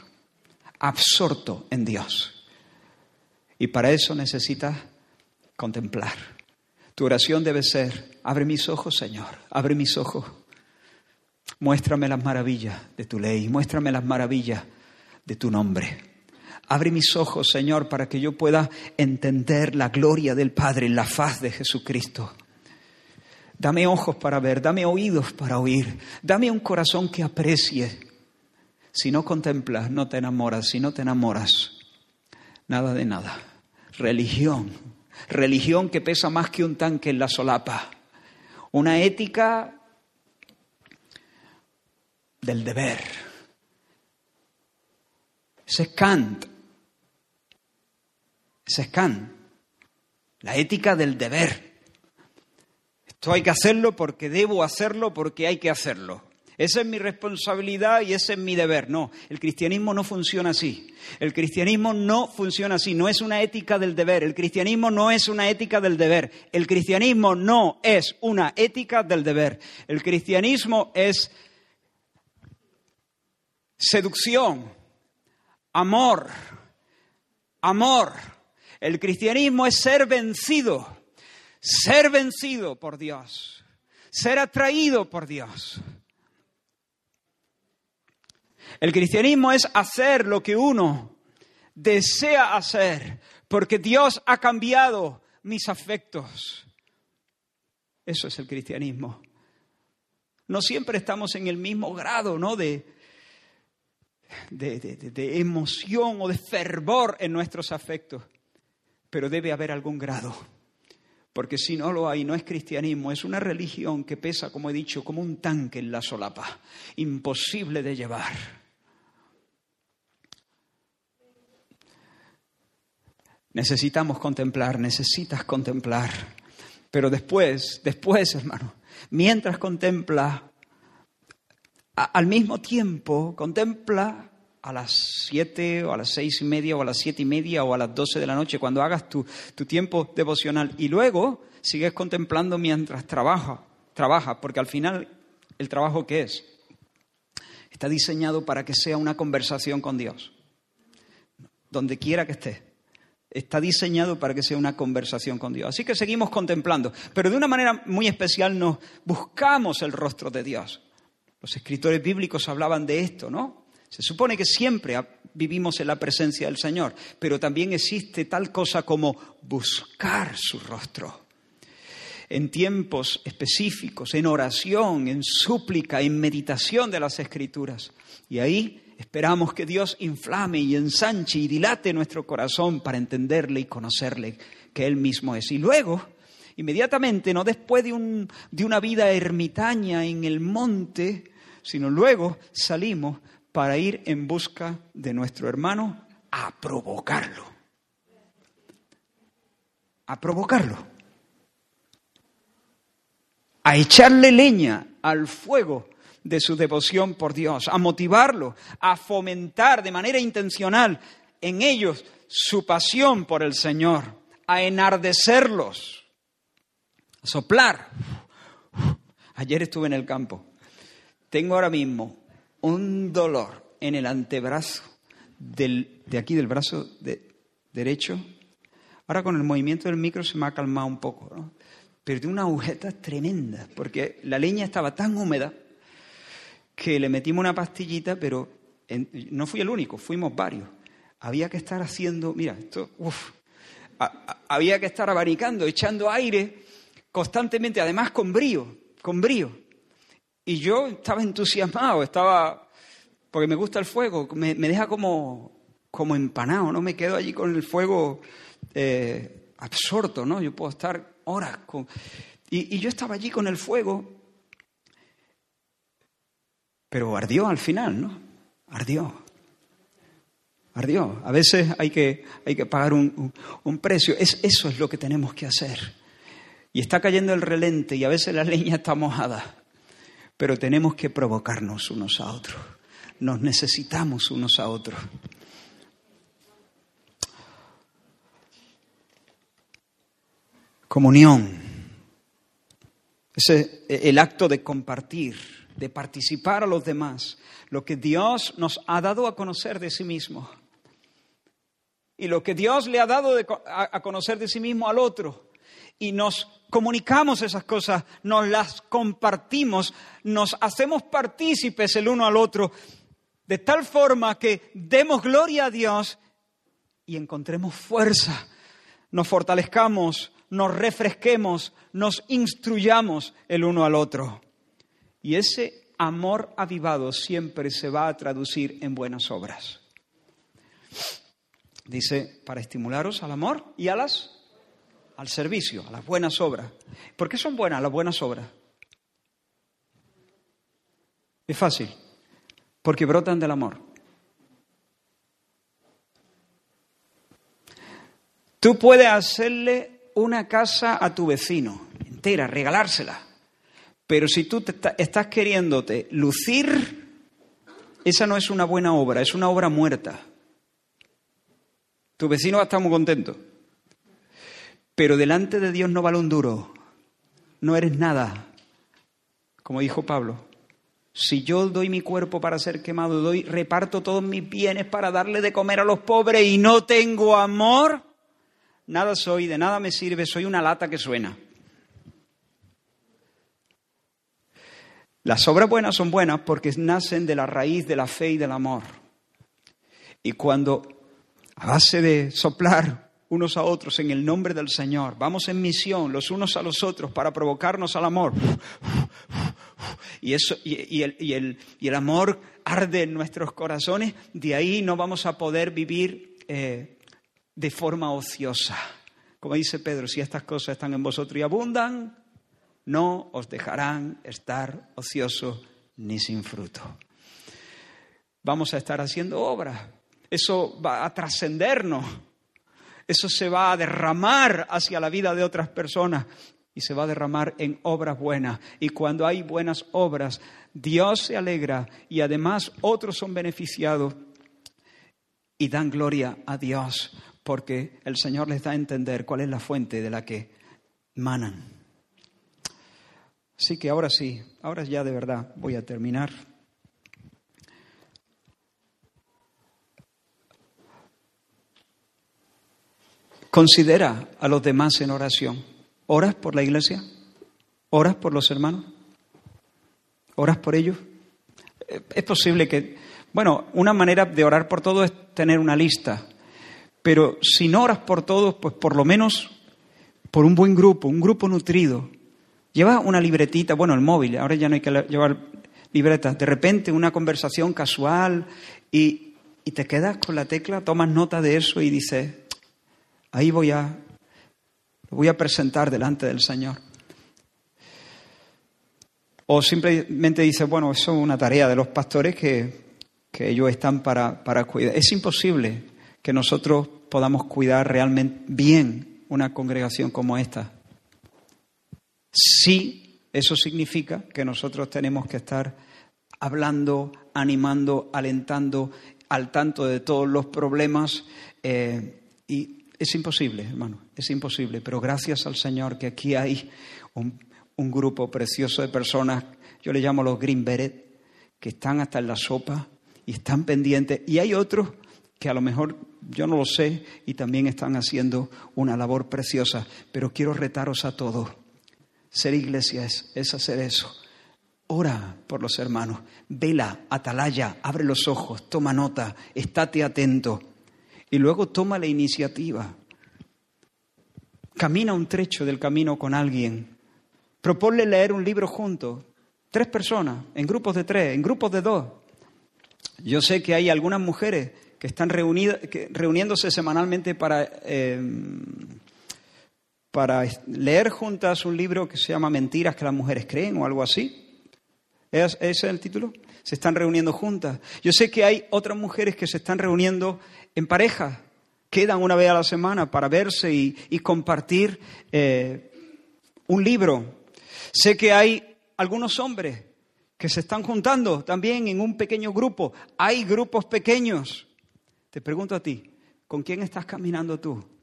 Absorto en Dios. Y para eso necesitas contemplar. Tu oración debe ser, abre mis ojos, Señor, abre mis ojos. Muéstrame las maravillas de tu ley, muéstrame las maravillas de tu nombre. Abre mis ojos, Señor, para que yo pueda entender la gloria del Padre en la faz de Jesucristo. Dame ojos para ver, dame oídos para oír, dame un corazón que aprecie. Si no contemplas, no te enamoras, si no te enamoras, nada de nada religión. Religión que pesa más que un tanque en la solapa. Una ética del deber. Ese es Kant. Ese es Kant. La ética del deber. Esto hay que hacerlo porque debo hacerlo, porque hay que hacerlo. Esa es mi responsabilidad y ese es mi deber. No, el cristianismo no funciona así. El cristianismo no funciona así. No es una ética del deber. El cristianismo no es una ética del deber. El cristianismo no es una ética del deber. El cristianismo es seducción, amor, amor. El cristianismo es ser vencido, ser vencido por Dios, ser atraído por Dios. El cristianismo es hacer lo que uno desea hacer, porque Dios ha cambiado mis afectos. Eso es el cristianismo. No siempre estamos en el mismo grado, ¿no? De, de, de, emoción o de fervor en nuestros afectos, pero debe haber algún grado, porque si no lo hay, no es cristianismo, es una religión que pesa, como he dicho, como un tanque en la solapa, imposible de llevar. Necesitamos contemplar, necesitas contemplar. Pero después, después, hermano, mientras contempla, al mismo tiempo contempla a las siete o a las seis y media o a las siete y media o a las doce de la noche cuando hagas tu, tu tiempo devocional y luego sigues contemplando mientras trabaja, trabaja, porque al final el trabajo que es está diseñado para que sea una conversación con Dios, donde quiera que estés. Está diseñado para que sea una conversación con Dios. Así que seguimos contemplando, pero de una manera muy especial nos buscamos el rostro de Dios. Los escritores bíblicos hablaban de esto, ¿no? Se supone que siempre vivimos en la presencia del Señor, pero también existe tal cosa como buscar su rostro. En tiempos específicos, en oración, en súplica, en meditación de las escrituras. Y ahí Esperamos que Dios inflame y ensanche y dilate nuestro corazón para entenderle y conocerle, que Él mismo es. Y luego, inmediatamente, no después de, de una vida ermitaña en el monte, sino luego salimos para ir en busca de nuestro hermano a provocarlo. A provocarlo. A echarle leña al fuego de su devoción por Dios, a motivarlo, a fomentar de manera intencional en ellos su pasión por el Señor, a enardecerlos, a soplar. Ayer estuve en el campo. Tengo ahora mismo un dolor en el antebrazo de aquí del brazo derecho. Ahora con el movimiento del micro se me ha calmado un poco, pero de una agujeta tremenda, porque la leña estaba tan húmeda que le metimos una pastillita, pero no fui el único, fuimos varios. Había que estar haciendo, mira, esto, uff, había que estar abanicando, echando aire constantemente, además con brío, con brío. Y yo estaba entusiasmado, estaba, porque me gusta el fuego, me, deja como, empanado, ¿no? Me quedo allí con el fuego eh, absorto, ¿no? Yo puedo estar horas. Con... Y yo estaba allí con el fuego, pero ardió al final, ¿no? Ardió. Ardió. A veces hay que, hay que pagar un, un, precio. Es, eso es lo que tenemos que hacer. Y está cayendo el relente y a veces la leña está mojada. Pero tenemos que provocarnos unos a otros. Nos necesitamos unos a otros. Comunión. Es el acto de compartir, de participar a los demás, lo que Dios nos ha dado a conocer de sí mismo. Y lo que Dios le ha dado a conocer de sí mismo al otro. Y nos comunicamos esas cosas, nos las compartimos, nos hacemos partícipes el uno al otro, de tal forma que demos gloria a Dios y encontremos fuerza, nos fortalezcamos, nos refresquemos, nos instruyamos el uno al otro. Y ese amor avivado siempre se va a traducir en buenas obras. Dice, para estimularos al amor y a las al servicio, a las buenas obras. ¿Por qué son buenas las buenas obras? Es fácil, porque brotan del amor. Tú puedes hacerle una casa a tu vecino, entera, regalársela. Pero si tú te estás queriéndote lucir, esa no es una buena obra, es una obra muerta. Tu vecino va a estar muy contento. Pero delante de Dios no vale un duro. No eres nada. Como dijo Pablo. Si yo doy mi cuerpo para ser quemado, doy, reparto todos mis bienes para darle de comer a los pobres y no tengo amor, nada soy, de nada me sirve, soy una lata que suena. Las obras buenas son buenas porque nacen de la raíz de la fe y del amor. Y cuando, a base de soplar unos a otros en el nombre del Señor. Vamos en misión los unos a los otros para provocarnos al amor. Y, el, amor arde en nuestros corazones. De ahí no vamos a poder vivir eh, de forma ociosa. Como dice Pedro, si estas cosas están en vosotros y abundan, no os dejarán estar ociosos ni sin fruto. Vamos a estar haciendo obras. Eso va a trascendernos eso se va a derramar hacia la vida de otras personas y se va a derramar en obras buenas. Y cuando hay buenas obras, Dios se alegra y además otros son beneficiados y dan gloria a Dios porque el Señor les da a entender cuál es la fuente de la que manan. Así que ahora sí, ahora ya de verdad voy a terminar. Considera a los demás en oración. ¿Oras por la iglesia? ¿Oras por los hermanos? ¿Oras por ellos? Es posible que, bueno, una manera de orar por todos es tener una lista, pero si no oras por todos, pues por lo menos por un buen grupo, un grupo nutrido. Lleva una libretita, bueno, el móvil, ahora ya no hay que llevar libretas, de repente una conversación casual y, te quedas con la tecla, tomas nota de eso y dices, Ahí voy a, voy a presentar delante del Señor. O simplemente dice, bueno, eso es una tarea de los pastores que, ellos están para, para cuidar. Es imposible que nosotros podamos cuidar realmente bien una congregación como esta. Sí, eso significa que nosotros tenemos que estar hablando, animando, alentando, al tanto de todos los problemas eh, y es imposible, hermano, es imposible, pero gracias al Señor que aquí hay un, grupo precioso de personas, yo le llamo los Green Beret, que están hasta en la sopa y están pendientes, y hay otros que a lo mejor yo no lo sé y también están haciendo una labor preciosa, pero quiero retaros a todos. Ser iglesia es, es hacer eso. Ora por los hermanos, vela, atalaya, abre los ojos, toma nota, estate atento y luego toma la iniciativa. Camina un trecho del camino con alguien. Proponle leer un libro juntos. Tres personas, en grupos de tres, en grupos de dos. Yo sé que hay algunas mujeres que están reunidas, reuniéndose semanalmente para, em, para leer juntas un libro que se llama Mentiras que las mujeres creen o algo así. ¿Es, ¿Ese es el título? Se están reuniendo juntas. Yo sé que hay otras mujeres que se están reuniendo en pareja. Quedan una vez a la semana para verse y, compartir eh, un libro. Sé que hay algunos hombres que se están juntando también en un pequeño grupo. Hay grupos pequeños. Te pregunto a ti, ¿con quién estás caminando tú?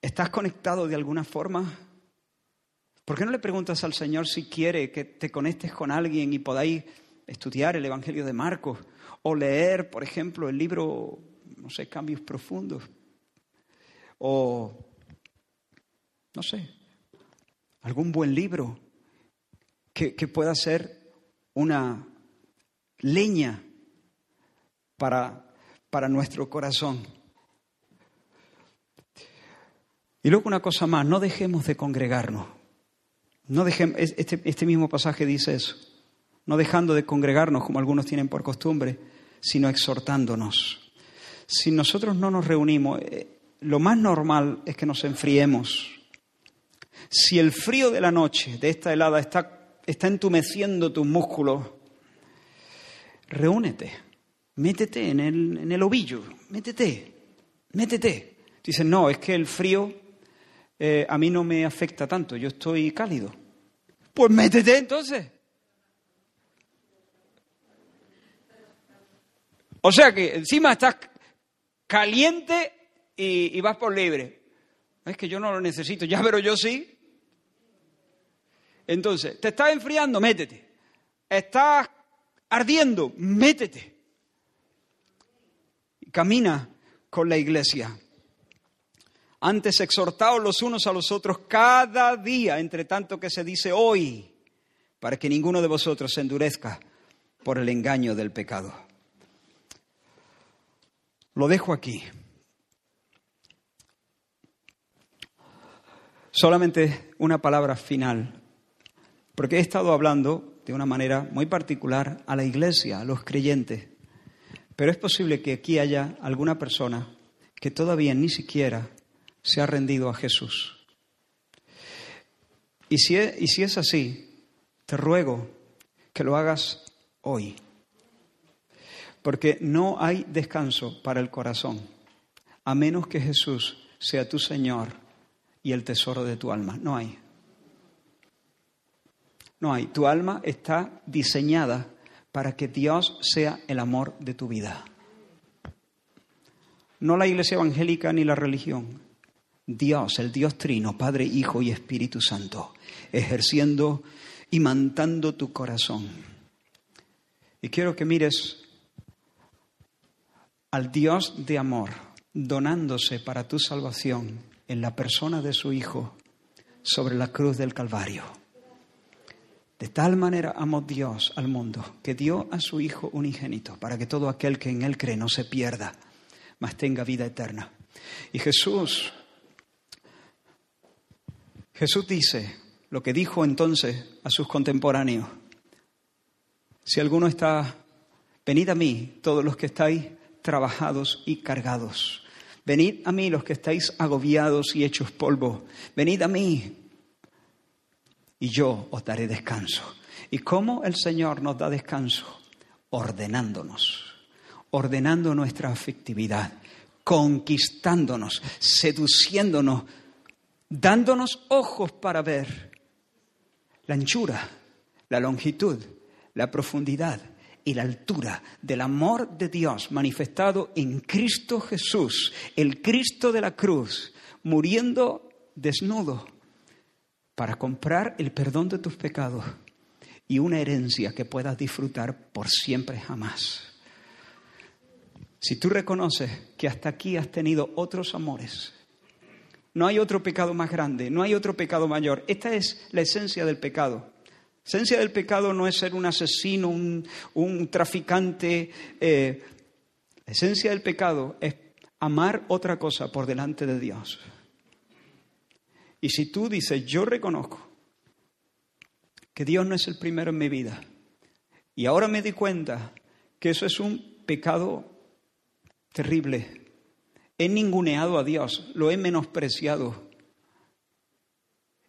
¿Estás conectado de alguna forma? ¿Por qué no le preguntas al Señor si quiere que te conectes con alguien y podáis estudiar el Evangelio de Marcos o leer, por ejemplo, el libro, no sé, Cambios Profundos? O, no sé, algún buen libro que, que pueda ser una leña para, para nuestro corazón. Y luego una cosa más, no dejemos de congregarnos. No dejemos, este, este mismo pasaje dice eso. No dejando de congregarnos como algunos tienen por costumbre, sino exhortándonos. Si nosotros no nos reunimos, eh, lo más normal es que nos enfriemos. Si el frío de la noche, de esta helada, está, está entumeciendo tus músculos, reúnete, métete en el, en el ovillo, métete, métete. Dicen, no, es que el frío eh, a mí no me afecta tanto, yo estoy cálido. Pues métete entonces. O sea que encima estás caliente y, vas por libre. Es que yo no lo necesito, ya, pero yo sí. Entonces, te estás enfriando, métete. Estás ardiendo, métete. Camina con la iglesia. Antes exhortaos los unos a los otros cada día, entre tanto que se dice hoy, para que ninguno de vosotros se endurezca por el engaño del pecado. Lo dejo aquí. Solamente una palabra final, porque he estado hablando de una manera muy particular a la iglesia, a los creyentes, pero es posible que aquí haya alguna persona que todavía ni siquiera se ha rendido a Jesús. Y si, es, y si es así, te ruego que lo hagas hoy. Porque no hay descanso para el corazón, a menos que Jesús sea tu Señor y el tesoro de tu alma. No hay. No hay. Tu alma está diseñada para que Dios sea el amor de tu vida. No la iglesia evangélica ni la religión. Dios, el Dios Trino, Padre, Hijo y Espíritu Santo, ejerciendo y mantando tu corazón. Y quiero que mires al Dios de amor, donándose para tu salvación en la persona de su Hijo sobre la cruz del Calvario. De tal manera amó Dios al mundo que dio a su Hijo unigénito para que todo aquel que en Él cree no se pierda, mas tenga vida eterna. Y Jesús Jesús dice lo que dijo entonces a sus contemporáneos. Si alguno está, venid a mí, todos los que estáis trabajados y cargados. Venid a mí los que estáis agobiados y hechos polvo. Venid a mí y yo os daré descanso. ¿Y cómo el Señor nos da descanso? Ordenándonos, ordenando nuestra afectividad, conquistándonos, seduciéndonos dándonos ojos para ver la anchura, la longitud, la profundidad y la altura del amor de Dios manifestado en Cristo Jesús, el Cristo de la cruz, muriendo desnudo para comprar el perdón de tus pecados y una herencia que puedas disfrutar por siempre jamás. Si tú reconoces que hasta aquí has tenido otros amores, no hay otro pecado más grande, no hay otro pecado mayor. Esta es la esencia del pecado. La esencia del pecado no es ser un asesino, un, traficante. Eh, la esencia del pecado es amar otra cosa por delante de Dios. Y si tú dices, yo reconozco que Dios no es el primero en mi vida, y ahora me di cuenta que eso es un pecado terrible, He ninguneado a Dios, lo he menospreciado.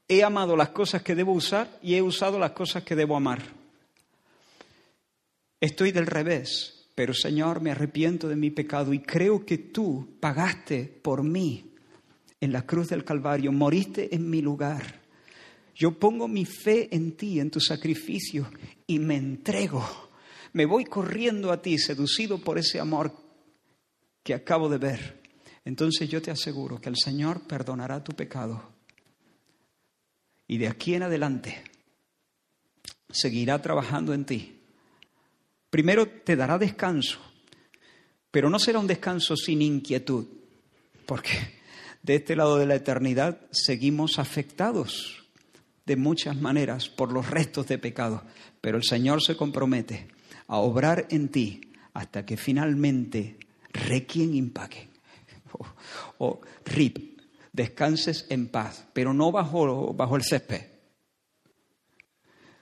He amado las cosas que debo usar y he usado las cosas que debo amar. Estoy del revés, pero Señor, me arrepiento de mi pecado y creo que tú pagaste por mí en la cruz del Calvario, moriste en mi lugar. Yo pongo mi fe en ti, en tu sacrificio, y me entrego. Me voy corriendo a ti, seducido por ese amor que acabo de ver. Entonces yo te aseguro que el Señor perdonará tu pecado. Y de aquí en adelante seguirá trabajando en ti. Primero te dará descanso, pero no será un descanso sin inquietud, porque de este lado de la eternidad seguimos afectados de muchas maneras por los restos de pecado, pero el Señor se compromete a obrar en ti hasta que finalmente requien impaquen o, rip descanses en paz, pero no bajo, bajo el césped,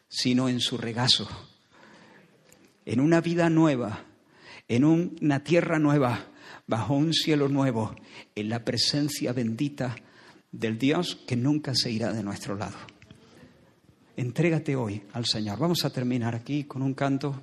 sino en su regazo, en una vida nueva, en una tierra nueva, bajo un cielo nuevo, en la presencia bendita del Dios que nunca se irá de nuestro lado. Entrégate hoy al Señor. Vamos a terminar aquí con un canto.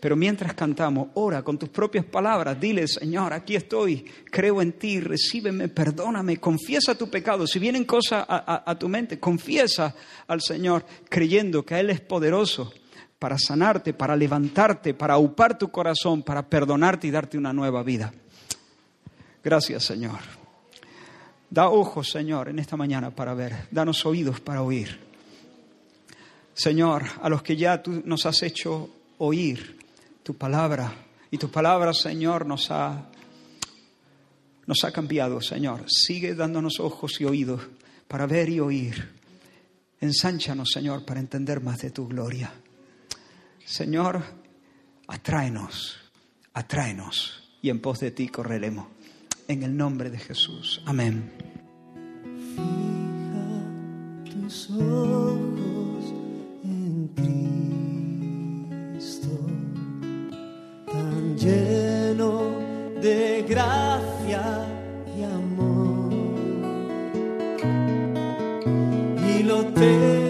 Pero mientras cantamos, ora con tus propias palabras. Dile, Señor, aquí estoy, creo en ti, recíbeme, perdóname, confiesa tu pecado. Si vienen cosas a, a tu mente, confiesa al Señor, creyendo que Él es poderoso para sanarte, para levantarte, para aupar tu corazón, para perdonarte y darte una nueva vida. Gracias, Señor. Da ojos, Señor, en esta mañana para ver. Danos oídos para oír. Señor, a los que ya tú nos has hecho oír tu palabra. Y tu palabra, Señor, nos ha, nos ha cambiado, Señor. Sigue dándonos ojos y oídos para ver y oír. Ensánchanos, Señor, para entender más de tu gloria. Señor, atráenos, atráenos y en pos de ti correremos. En el nombre de Jesús. Amén. De gracia y amor. Y lo terrenal